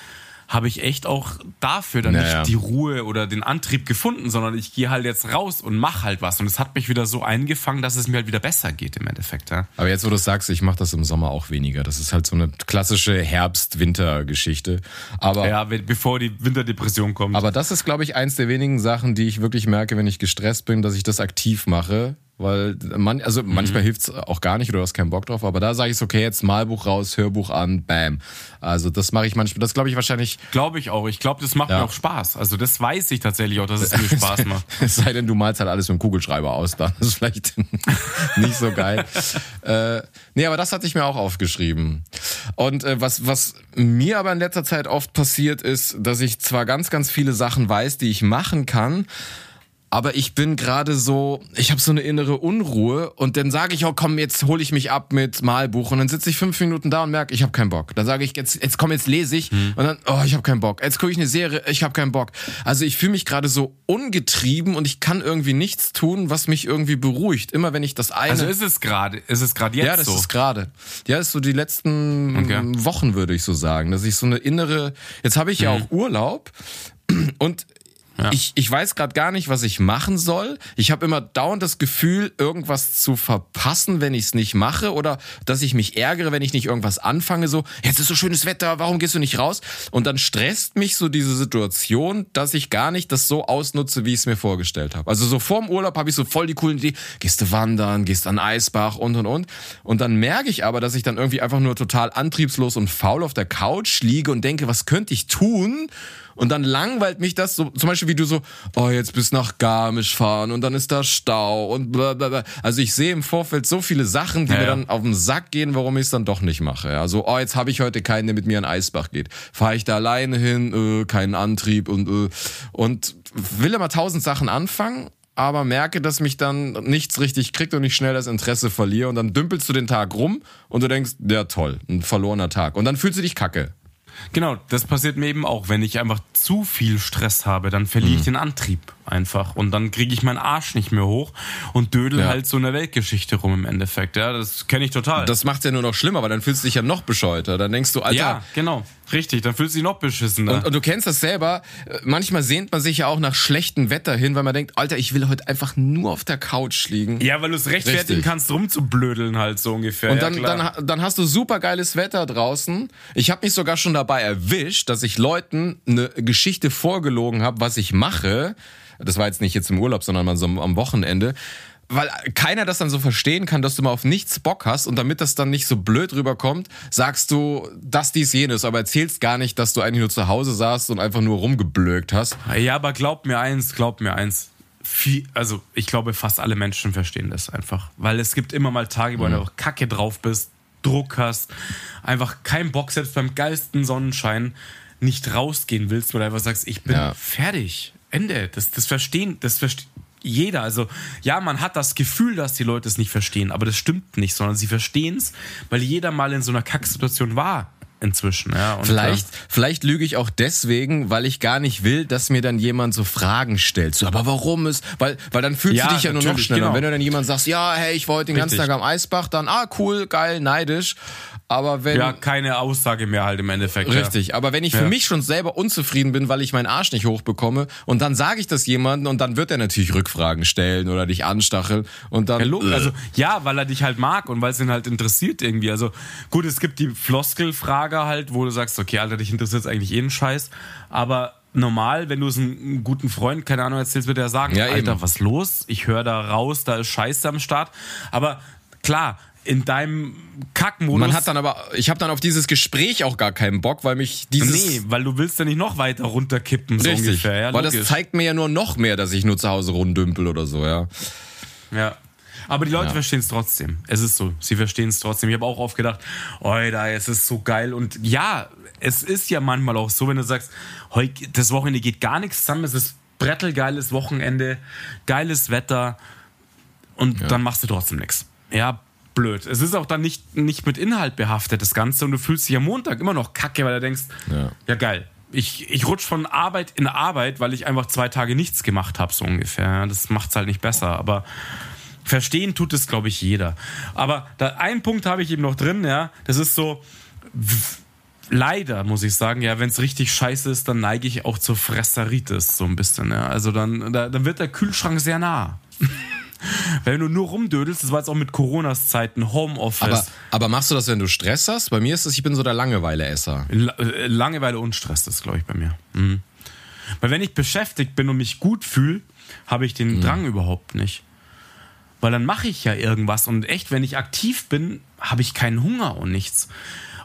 habe ich echt auch dafür dann naja. nicht die Ruhe oder den Antrieb gefunden, sondern ich gehe halt jetzt raus und mache halt was. Und es hat mich wieder so eingefangen, dass es mir halt wieder besser geht im Endeffekt. Ja. Aber jetzt, wo du sagst, ich mache das im Sommer auch weniger. Das ist halt so eine klassische Herbst-Winter-Geschichte. Aber ja, bevor die Winterdepression kommt. Aber das ist, glaube ich, eins der wenigen Sachen, die ich wirklich merke, wenn ich gestresst bin, dass ich das aktiv mache weil man, also mhm. manchmal hilft's auch gar nicht oder du hast keinen Bock drauf, aber da sage ich so, okay, jetzt Malbuch raus, Hörbuch an, bam. Also das mache ich manchmal, das glaube ich wahrscheinlich. Glaube ich auch. Ich glaube, das macht ja. mir auch Spaß. Also das weiß ich tatsächlich auch, dass es mir Spaß macht. es sei denn, du malst halt alles mit dem Kugelschreiber aus, dann ist vielleicht nicht so geil. äh, nee, aber das hatte ich mir auch aufgeschrieben. Und äh, was, was mir aber in letzter Zeit oft passiert ist, dass ich zwar ganz, ganz viele Sachen weiß, die ich machen kann, aber ich bin gerade so, ich habe so eine innere Unruhe und dann sage ich, oh komm, jetzt hole ich mich ab mit Malbuch und dann sitze ich fünf Minuten da und merke, ich habe keinen Bock. Dann sage ich, jetzt, jetzt komm, jetzt lese ich hm. und dann, oh, ich habe keinen Bock. Jetzt gucke ich eine Serie, ich habe keinen Bock. Also ich fühle mich gerade so ungetrieben und ich kann irgendwie nichts tun, was mich irgendwie beruhigt. Immer wenn ich das eine... Also ist es gerade, ist es gerade jetzt so? Ja, das so? ist gerade. Ja, das ist so die letzten okay. Wochen, würde ich so sagen, dass ich so eine innere, jetzt habe ich ja mhm. auch Urlaub und ja. Ich, ich weiß gerade gar nicht, was ich machen soll. Ich habe immer dauernd das Gefühl, irgendwas zu verpassen, wenn ich es nicht mache oder dass ich mich ärgere, wenn ich nicht irgendwas anfange. So, jetzt ist so schönes Wetter, warum gehst du nicht raus? Und dann stresst mich so diese Situation, dass ich gar nicht das so ausnutze, wie ich es mir vorgestellt habe. Also so vorm Urlaub habe ich so voll die coolen Idee, gehst du wandern, gehst an Eisbach und und und. Und dann merke ich aber, dass ich dann irgendwie einfach nur total antriebslos und faul auf der Couch liege und denke, was könnte ich tun? Und dann langweilt mich das so, zum Beispiel wie du so, oh, jetzt bis nach Garmisch fahren und dann ist da Stau und blablabla. Also ich sehe im Vorfeld so viele Sachen, die ja, mir dann auf den Sack gehen, warum ich es dann doch nicht mache. Also, oh, jetzt habe ich heute keinen, der mit mir an Eisbach geht. Fahre ich da alleine hin, äh, keinen Antrieb und, äh, und will immer tausend Sachen anfangen aber merke, dass mich dann nichts richtig kriegt und ich schnell das Interesse verliere und dann dümpelst du den Tag rum und du denkst, ja toll, ein verlorener Tag. Und dann fühlst du dich kacke. Genau, das passiert mir eben auch. Wenn ich einfach zu viel Stress habe, dann verliere ich mhm. den Antrieb einfach. Und dann kriege ich meinen Arsch nicht mehr hoch und dödel ja. halt so in der Weltgeschichte rum im Endeffekt. Ja, das kenne ich total. Das macht ja nur noch schlimmer, weil dann fühlst du dich ja noch bescheuerter. Dann denkst du, Alter. Ja, genau. Richtig, dann fühlst du dich noch beschissener. Und, und, du kennst das selber. Manchmal sehnt man sich ja auch nach schlechtem Wetter hin, weil man denkt, Alter, ich will heute einfach nur auf der Couch liegen. Ja, weil du es rechtfertigen Richtig. kannst, rumzublödeln halt so ungefähr. Und dann, ja, dann, dann hast du super geiles Wetter draußen. Ich habe mich sogar schon dabei erwischt, dass ich Leuten eine Geschichte vorgelogen habe, was ich mache das war jetzt nicht jetzt im Urlaub, sondern mal so am Wochenende. Weil keiner das dann so verstehen kann, dass du mal auf nichts Bock hast und damit das dann nicht so blöd rüberkommt, sagst du das, dies, jenes, aber erzählst gar nicht, dass du eigentlich nur zu Hause saßt und einfach nur rumgeblökt hast. Ja, aber glaub mir eins, glaub mir eins. Viel, also ich glaube, fast alle Menschen verstehen das einfach. Weil es gibt immer mal Tage, wo mhm. du auch kacke drauf bist, Druck hast, einfach keinen Bock, selbst beim geilsten Sonnenschein nicht rausgehen willst, weil du einfach sagst, ich bin ja. fertig. Ende. Das, das verstehen, das versteht jeder. Also ja, man hat das Gefühl, dass die Leute es nicht verstehen, aber das stimmt nicht, sondern sie verstehen es, weil jeder mal in so einer Kacksituation war inzwischen. Ja, und vielleicht, äh, vielleicht lüge ich auch deswegen, weil ich gar nicht will, dass mir dann jemand so Fragen stellt. So, aber warum ist, weil, weil dann fühlst ja, du dich ja nur noch schneller. Genau. Wenn du dann jemand sagst, ja, hey, ich wollte den ganzen Tag am Eisbach, dann, ah, cool, geil, neidisch. Aber wenn. Ja, keine Aussage mehr halt im Endeffekt. Richtig. Ja. Aber wenn ich für ja. mich schon selber unzufrieden bin, weil ich meinen Arsch nicht hochbekomme und dann sage ich das jemandem und dann wird er natürlich Rückfragen stellen oder dich anstacheln und dann. Ja, also, ja, weil er dich halt mag und weil es ihn halt interessiert irgendwie. Also, gut, es gibt die Floskelfrage halt, wo du sagst, okay, Alter, dich interessiert eigentlich eh ein Scheiß. Aber normal, wenn du es einem guten Freund, keine Ahnung, erzählst, wird er sagen, ja, Alter, eben. was los? Ich höre da raus, da ist Scheiße am Start. Aber klar, in deinem Kackmodus. Man hat dann aber, ich habe dann auf dieses Gespräch auch gar keinen Bock, weil mich dieses. Nee, weil du willst ja nicht noch weiter runterkippen, so Richtig. ungefähr. Ja, weil das zeigt mir ja nur noch mehr, dass ich nur zu Hause runddümpel oder so, ja. Ja. Aber die Leute ja. verstehen es trotzdem. Es ist so. Sie verstehen es trotzdem. Ich habe auch oft gedacht, da es ist so geil. Und ja, es ist ja manchmal auch so, wenn du sagst, das Wochenende geht gar nichts zusammen, es ist brettelgeiles Wochenende, geiles Wetter und ja. dann machst du trotzdem nichts. Ja, blöd. Es ist auch dann nicht, nicht mit Inhalt behaftet, das Ganze, und du fühlst dich am Montag immer noch kacke, weil du denkst, ja, ja geil. Ich, ich rutsch von Arbeit in Arbeit, weil ich einfach zwei Tage nichts gemacht habe, so ungefähr. Das macht's halt nicht besser. Aber verstehen tut es, glaube ich, jeder. Aber da, einen Punkt habe ich eben noch drin, ja. Das ist so, leider muss ich sagen, ja, wenn es richtig scheiße ist, dann neige ich auch zur Fresseritis so ein bisschen, ja. Also dann, da, dann wird der Kühlschrank sehr nah. Wenn du nur rumdödelst, das war jetzt auch mit Coronas Zeiten, Homeoffice. Aber, aber machst du das, wenn du Stress hast? Bei mir ist es, ich bin so der Langeweile-Esser. La- äh, Langeweile und Stress ist, glaube ich, bei mir. Mhm. Weil wenn ich beschäftigt bin und mich gut fühle, habe ich den Drang überhaupt nicht. Weil dann mache ich ja irgendwas und echt, wenn ich aktiv bin, habe ich keinen Hunger und nichts.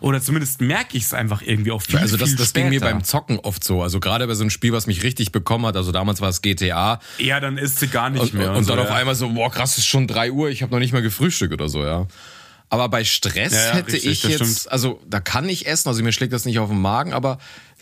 Oder zumindest merke ich es einfach irgendwie auch viel, Also das, das ging mir später. beim Zocken oft so. Also gerade bei so einem Spiel, was mich richtig bekommen hat. Also damals war es GTA. Ja, dann isst sie gar nicht Und, mehr. und so, dann auf ja. einmal so, boah, krass, ist schon 3 Uhr, ich habe noch nicht mal gefrühstückt oder so, ja. Aber bei Stress Ja, ja, hätte richtig, ich jetzt, stimmt. also da kann ich essen, also mir schlägt das nicht auf den Magen, aber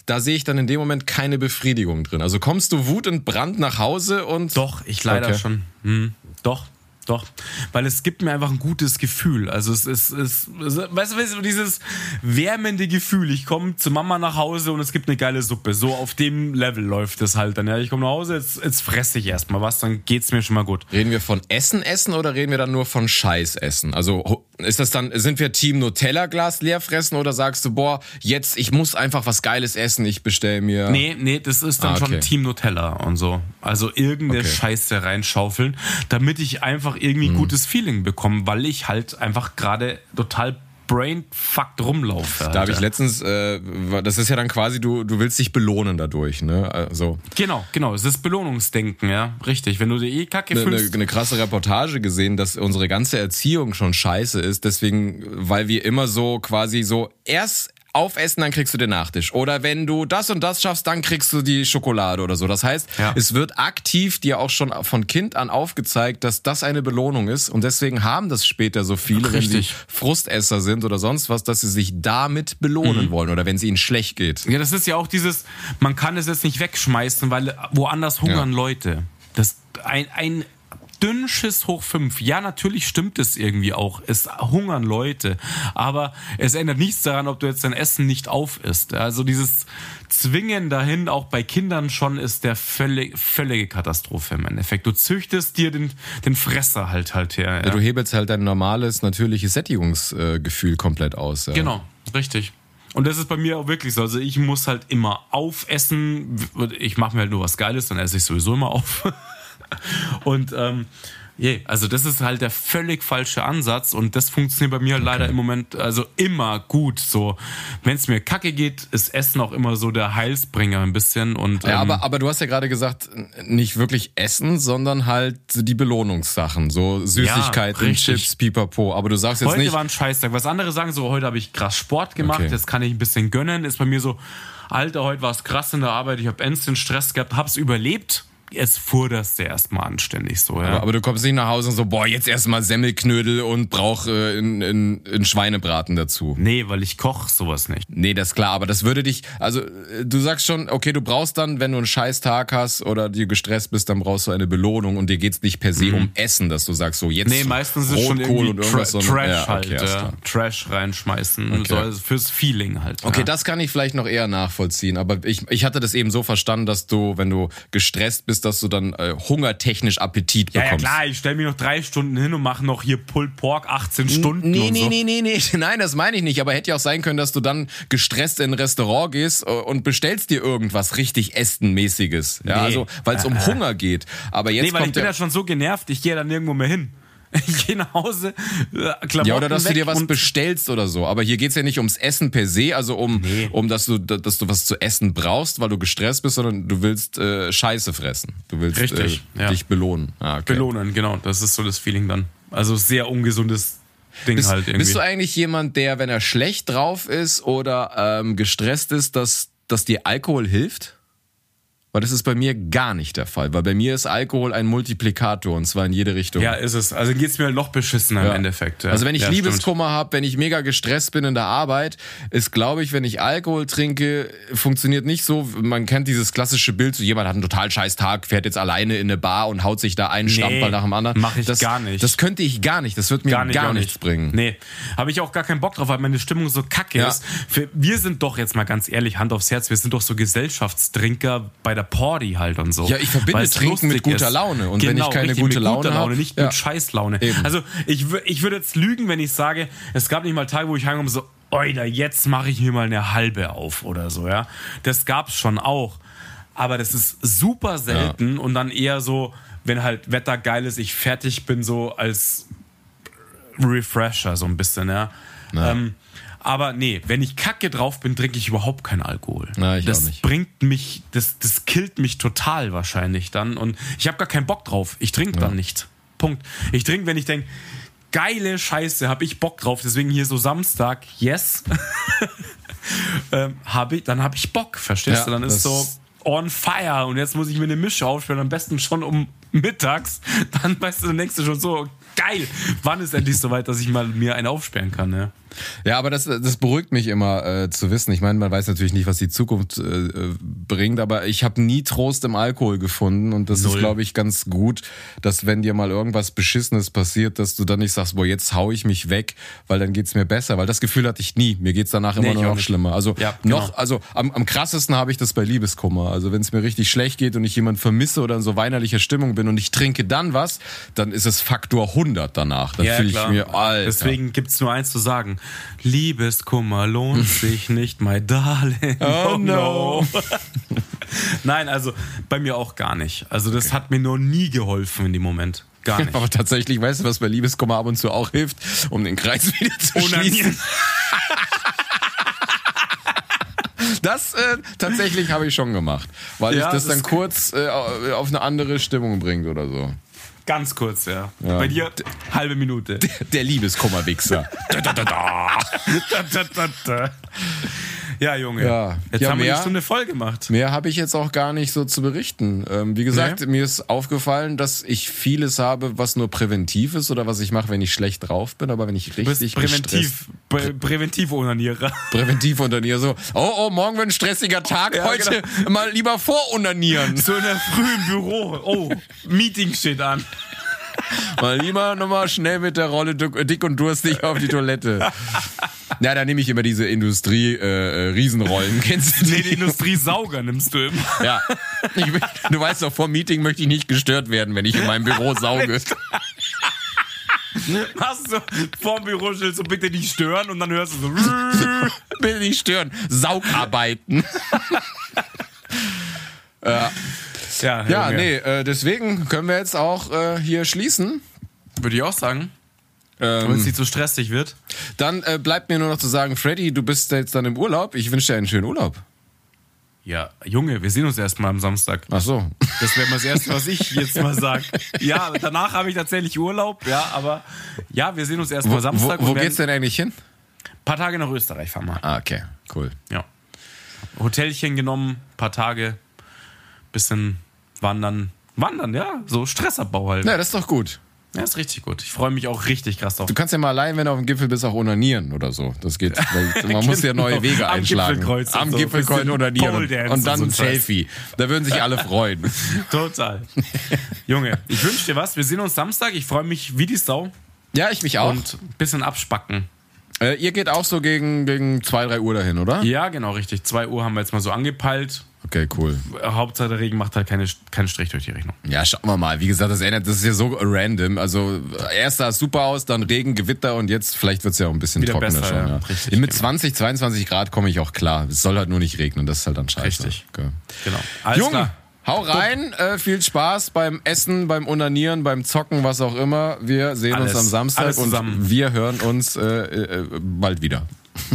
da sehe ich dann in dem Moment keine Befriedigung drin. Also kommst du Wut und Brand nach Hause und. Doch, ich leider Okay. schon. Hm, doch, doch. Weil es gibt mir einfach ein gutes Gefühl. Also es ist, es, es, weißt du, weißt du, dieses wärmende Gefühl. Ich komme zu Mama nach Hause und es gibt eine geile Suppe. So auf dem Level läuft es halt dann. Ja, ich komme nach Hause, jetzt, jetzt fresse ich erstmal was, dann geht's mir schon mal gut. Reden wir von Essen essen oder reden wir dann nur von Scheiß essen? Also ist das dann, sind wir Team Nutella-Glas leer fressen oder sagst du, boah, jetzt, ich muss einfach was Geiles essen, ich bestell mir. Nee, nee, das ist dann Ah, okay. schon Team Nutella und so. Also irgendeine Okay. Scheiße reinschaufeln, damit ich einfach irgendwie Mhm. ein gutes Feeling bekomme, weil ich halt einfach gerade total brainfucked rumlaufe. Da habe ich letztens, äh, das ist ja dann quasi, du, du willst dich belohnen dadurch, ne? Also Genau, genau. Es ist Belohnungsdenken, ja. Richtig. Wenn du dir eh Kacke eine, fühlst. eine krasse Reportage gesehen, dass unsere ganze Erziehung schon scheiße ist, deswegen, weil wir immer so quasi so erst aufessen, dann kriegst du den Nachtisch. Oder wenn du das und das schaffst, dann kriegst du die Schokolade oder so. Das heißt, Ja. es wird aktiv dir auch schon von Kind an aufgezeigt, dass das eine Belohnung ist. Und deswegen haben das später so viele, wenn sie Richtig. Frustesser sind oder sonst was, dass sie sich damit belohnen wollen oder wenn es ihnen schlecht geht. Ja, das ist ja auch dieses, man kann es jetzt nicht wegschmeißen, weil woanders hungern Ja. Leute. Das ein, ein Dünnschiss hoch fünf. Ja, natürlich stimmt es irgendwie auch. Es hungern Leute. Aber es ändert nichts daran, ob du jetzt dein Essen nicht auf isst. Also dieses Zwingen dahin, auch bei Kindern schon, ist der völlig, völlige Katastrophe im Endeffekt. Du züchtest dir den, den Fresser halt halt her. Ja. Du hebelst halt dein normales, natürliches Sättigungsgefühl komplett aus. Ja. Genau, richtig. Und das ist bei mir auch wirklich so. Also ich muss halt immer aufessen. Ich mache mir halt nur was Geiles, dann esse ich sowieso immer auf. Und ähm, yeah, also das ist halt der völlig falsche Ansatz und das funktioniert bei mir leider im Moment also immer gut. So, wenn es mir kacke geht, ist Essen auch immer so der Heilsbringer ein bisschen. Und Ja, ähm, aber, aber du hast ja gerade gesagt, nicht wirklich Essen, sondern halt die Belohnungssachen, so Süßigkeiten, richtig. Chips, Pipapo. Aber du sagst jetzt heute nicht, war ein Scheißtag. Was andere sagen, so heute habe ich krass Sport gemacht, Okay. jetzt kann ich ein bisschen gönnen. Ist bei mir so, Alter, heute war es krass in der Arbeit, ich habe den Stress gehabt, hab's überlebt. Es fuhr das der erstmal anständig so, ja. aber, aber du kommst nicht nach Hause und so, boah, jetzt erstmal Semmelknödel und brauch äh, in, in, in Schweinebraten dazu. nee, weil ich koch sowas nicht. Nee, das ist klar, aber das würde dich, also äh, du sagst schon, okay, du brauchst dann, wenn du einen scheiß Tag hast oder du gestresst bist, dann brauchst du eine Belohnung und dir geht's nicht per se um Essen, dass du sagst, so jetzt Mhm. Nee, meistens ist es schon irgendwie und Tra sondern- Trash ja, okay, halt, ja. Trash reinschmeißen, so, also fürs Feeling halt. Okay, ja. das kann ich vielleicht noch eher nachvollziehen, aber ich, ich hatte das eben so verstanden, dass du, wenn du gestresst bist, dass du dann äh, hungertechnisch Appetit ja, ja bekommst. klar, ich stelle mich noch drei Stunden hin und mache noch hier Pulled Pork 18 Stunden Nee, nee, so. nee, nee, nee, nein, das meine ich nicht, aber hätte ja auch sein können, dass du dann gestresst in ein Restaurant gehst äh, und bestellst dir irgendwas richtig Essenmäßiges. Ja, Nee. also, weil es um Äh, Hunger geht. Aber jetzt Nee, weil ich kommt bin der, ja schon so genervt, ich gehe dann nirgendwo mehr hin. Ich gehe nach Hause, äh, Klamotten Ja, oder dass du dir was bestellst oder so. Aber hier geht's ja nicht ums Essen per se, also um, Nee. um dass du, dass du was zu essen brauchst, weil du gestresst bist, sondern du willst äh, Scheiße fressen. Du willst Richtig, äh, ja. dich belohnen. Ah, okay. belohnen, genau. Das ist so das Feeling dann. Also sehr ungesundes Ding Bist, halt irgendwie. bist du eigentlich jemand, der, wenn er schlecht drauf ist oder ähm, gestresst ist, dass, dass dir Alkohol hilft? Weil das ist bei mir gar nicht der Fall. Weil bei mir ist Alkohol ein Multiplikator und zwar in jede Richtung. Ja, ist es. Also geht's mir halt noch beschissener Ja. im Endeffekt. Ja. Also wenn ich ja, Liebeskummer habe, wenn ich mega gestresst bin in der Arbeit, ist, glaube ich, wenn ich Alkohol trinke, funktioniert nicht so. Man kennt dieses klassische Bild, so jemand hat einen total scheiß Tag, fährt jetzt alleine in eine Bar und haut sich da einen Stamperl nach dem anderen. mach ich das, gar nicht. Das könnte ich gar nicht. Das wird mir gar, auch nichts bringen. Nee, habe ich auch gar keinen Bock drauf, weil meine Stimmung so kacke ist. Wir, wir sind doch jetzt mal ganz ehrlich, Hand aufs Herz, wir sind doch so Gesellschaftstrinker bei der Party halt und so. Ja, ich verbinde es Trinken mit guter ist. Laune. Und wenn ich keine richtig, gute Laune guter Laune, hab, nicht ja. mit Scheißlaune. Eben. Also ich, ich würde jetzt lügen, wenn ich sage, es gab nicht mal Tage, wo ich heimkomme so, Oida, jetzt mache ich mir mal eine halbe auf oder so, ja. Das gab's schon auch. Aber das ist super selten und dann eher so, wenn halt Wetter geil ist, ich fertig bin, so als Refresher, so ein bisschen, ja. Ja. Ähm, aber nee, wenn ich kacke drauf bin, trinke ich überhaupt keinen Alkohol. Na, das bringt mich, das, das killt mich total wahrscheinlich dann. Und ich habe gar keinen Bock drauf. Ich trinke dann nicht. Punkt. Ich trinke, wenn ich denke, geile Scheiße, habe ich Bock drauf. Deswegen hier so Samstag, yes. ähm, hab ich, dann habe ich Bock, verstehst Ja, du? Dann ist so on fire und jetzt muss ich mir eine Mische aufstellen, am besten schon um mittags. Dann weißt du, denkst du schon so, geil, wann ist endlich soweit, dass ich mal mir einen aufsperren kann, ne? Ja, aber das, das beruhigt mich immer äh, zu wissen. Ich meine, man weiß natürlich nicht, was die Zukunft äh, bringt, aber ich habe nie Trost im Alkohol gefunden und das ist, Null. glaube ich, ganz gut, dass wenn dir mal irgendwas Beschissenes passiert, dass du dann nicht sagst, boah, jetzt hau ich mich weg, weil dann geht's mir besser, weil das Gefühl hatte ich nie. Mir geht's danach immer Nee, nur noch nicht. schlimmer. Also Ja, genau. noch, also am, am krassesten habe ich das bei Liebeskummer. Also wenn es mir richtig schlecht geht und ich jemanden vermisse oder in so weinerlicher Stimmung bin und ich trinke dann was, dann ist es Faktor 100 danach. Dann fühle ich mir, Alter. Deswegen gibt's nur eins zu sagen. Liebeskummer lohnt sich nicht, my darling. Oh, no. Nein, also bei mir auch gar nicht. Also das hat mir noch nie geholfen in dem Moment. Gar nicht. Aber tatsächlich, weißt du, was bei Liebeskummer ab und zu auch hilft, um den Kreis wieder zu schließen? Onanieren. Das äh, tatsächlich habe ich schon gemacht, weil Ja, ich das das dann kurz äh, auf eine andere Stimmung bringt oder so. Ganz kurz, ja. Ja. Bei dir halbe Minute. Der Liebeskummerwichser. da, da, da, da. Da, da, da, da. Ja, Junge. Ja. Jetzt Ja, haben wir mehr? die Stunde voll gemacht. Mehr habe ich jetzt auch gar nicht so zu berichten. Ähm, wie gesagt, Nee. mir ist aufgefallen, dass ich vieles habe, was nur präventiv ist oder was ich mache, wenn ich schlecht drauf bin, aber wenn ich richtig präventiv, prä präventiv Onanierer. präventiv dir so, oh, oh, morgen wird ein stressiger Tag, Ja, heute mal lieber vorunanieren. So in der Früh im Büro. Oh, Meeting steht an. Mal lieber nochmal schnell mit der Rolle dick dick und durstig auf die Toilette. Na, da nehme ich immer diese Industrie-Riesenrollen. Kennst du die die? Industriesauger nimmst du immer. Ja. Ich, du weißt doch, vor dem Meeting möchte ich nicht gestört werden, wenn ich in meinem Büro sauge. Hast du vorm Büroschild so bitte nicht stören und dann hörst du so. Bitte nicht stören. Saugarbeiten. Ja, Ja, nee, äh, deswegen können wir jetzt auch äh, hier schließen. Würde ich auch sagen. Wenn es Ähm, nicht so stressig wird. dann äh, bleibt mir nur noch zu sagen, Freddy, du bist jetzt dann im Urlaub. Ich wünsche dir einen schönen Urlaub. Ja, Junge, wir sehen uns erstmal am Samstag. Ach so. Das wäre mal das Erste, was ich jetzt mal sage. Ja, danach habe ich tatsächlich Urlaub, ja, aber ja, wir sehen uns erstmal Samstag. wo, wo geht's denn eigentlich hin? Ein paar Tage nach Österreich fahren wir. Ah, okay, cool. Ja. Hotelchen genommen, paar Tage, bisschen wandern. Wandern, ja, so Stressabbau halt. Ja, das ist doch gut. Ja, ist richtig gut. Ich freue mich auch richtig krass drauf. Du kannst ja mal allein, wenn du auf dem Gipfel bist, auch onanieren oder so. Das geht. Man muss ja neue Genau. Wege Am einschlagen. Gipfelkreuz Am so. Gipfelkreuz onanieren und, und dann und ein so ein. Selfie. Da würden sich alle freuen. Total. Junge, ich wünsche dir was. Wir sehen uns Samstag. Ich freue mich wie die Sau. Ja, ich mich auch. Und ein bisschen abspacken. äh, ihr geht auch so gegen, gegen 2, 3 Uhr dahin, oder? Ja, genau, richtig. 2 Uhr haben wir jetzt mal so angepeilt. Okay, cool. Hauptsache der Regen macht halt keine, keinen Strich durch die Rechnung. Ja, schauen wir mal. Wie gesagt, das ändert, das ist ja so random. Also erst sah es super aus, dann Regen, Gewitter und jetzt vielleicht wird's ja auch ein bisschen Wieder trockener besser, schon. ja. Richtig, Mit genau. 20, 22 Grad komme ich auch klar. Es soll halt nur nicht regnen, das ist halt dann scheiße. Richtig. Okay. Genau. Alles Junge, klar. hau rein, äh, viel Spaß beim Essen, beim Onanieren, beim Zocken, was auch immer. Wir sehen Alles. uns am Samstag und wir hören uns äh, äh, bald wieder.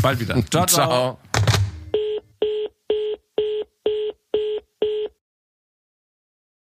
Bald wieder. ciao. ciao. Ciao.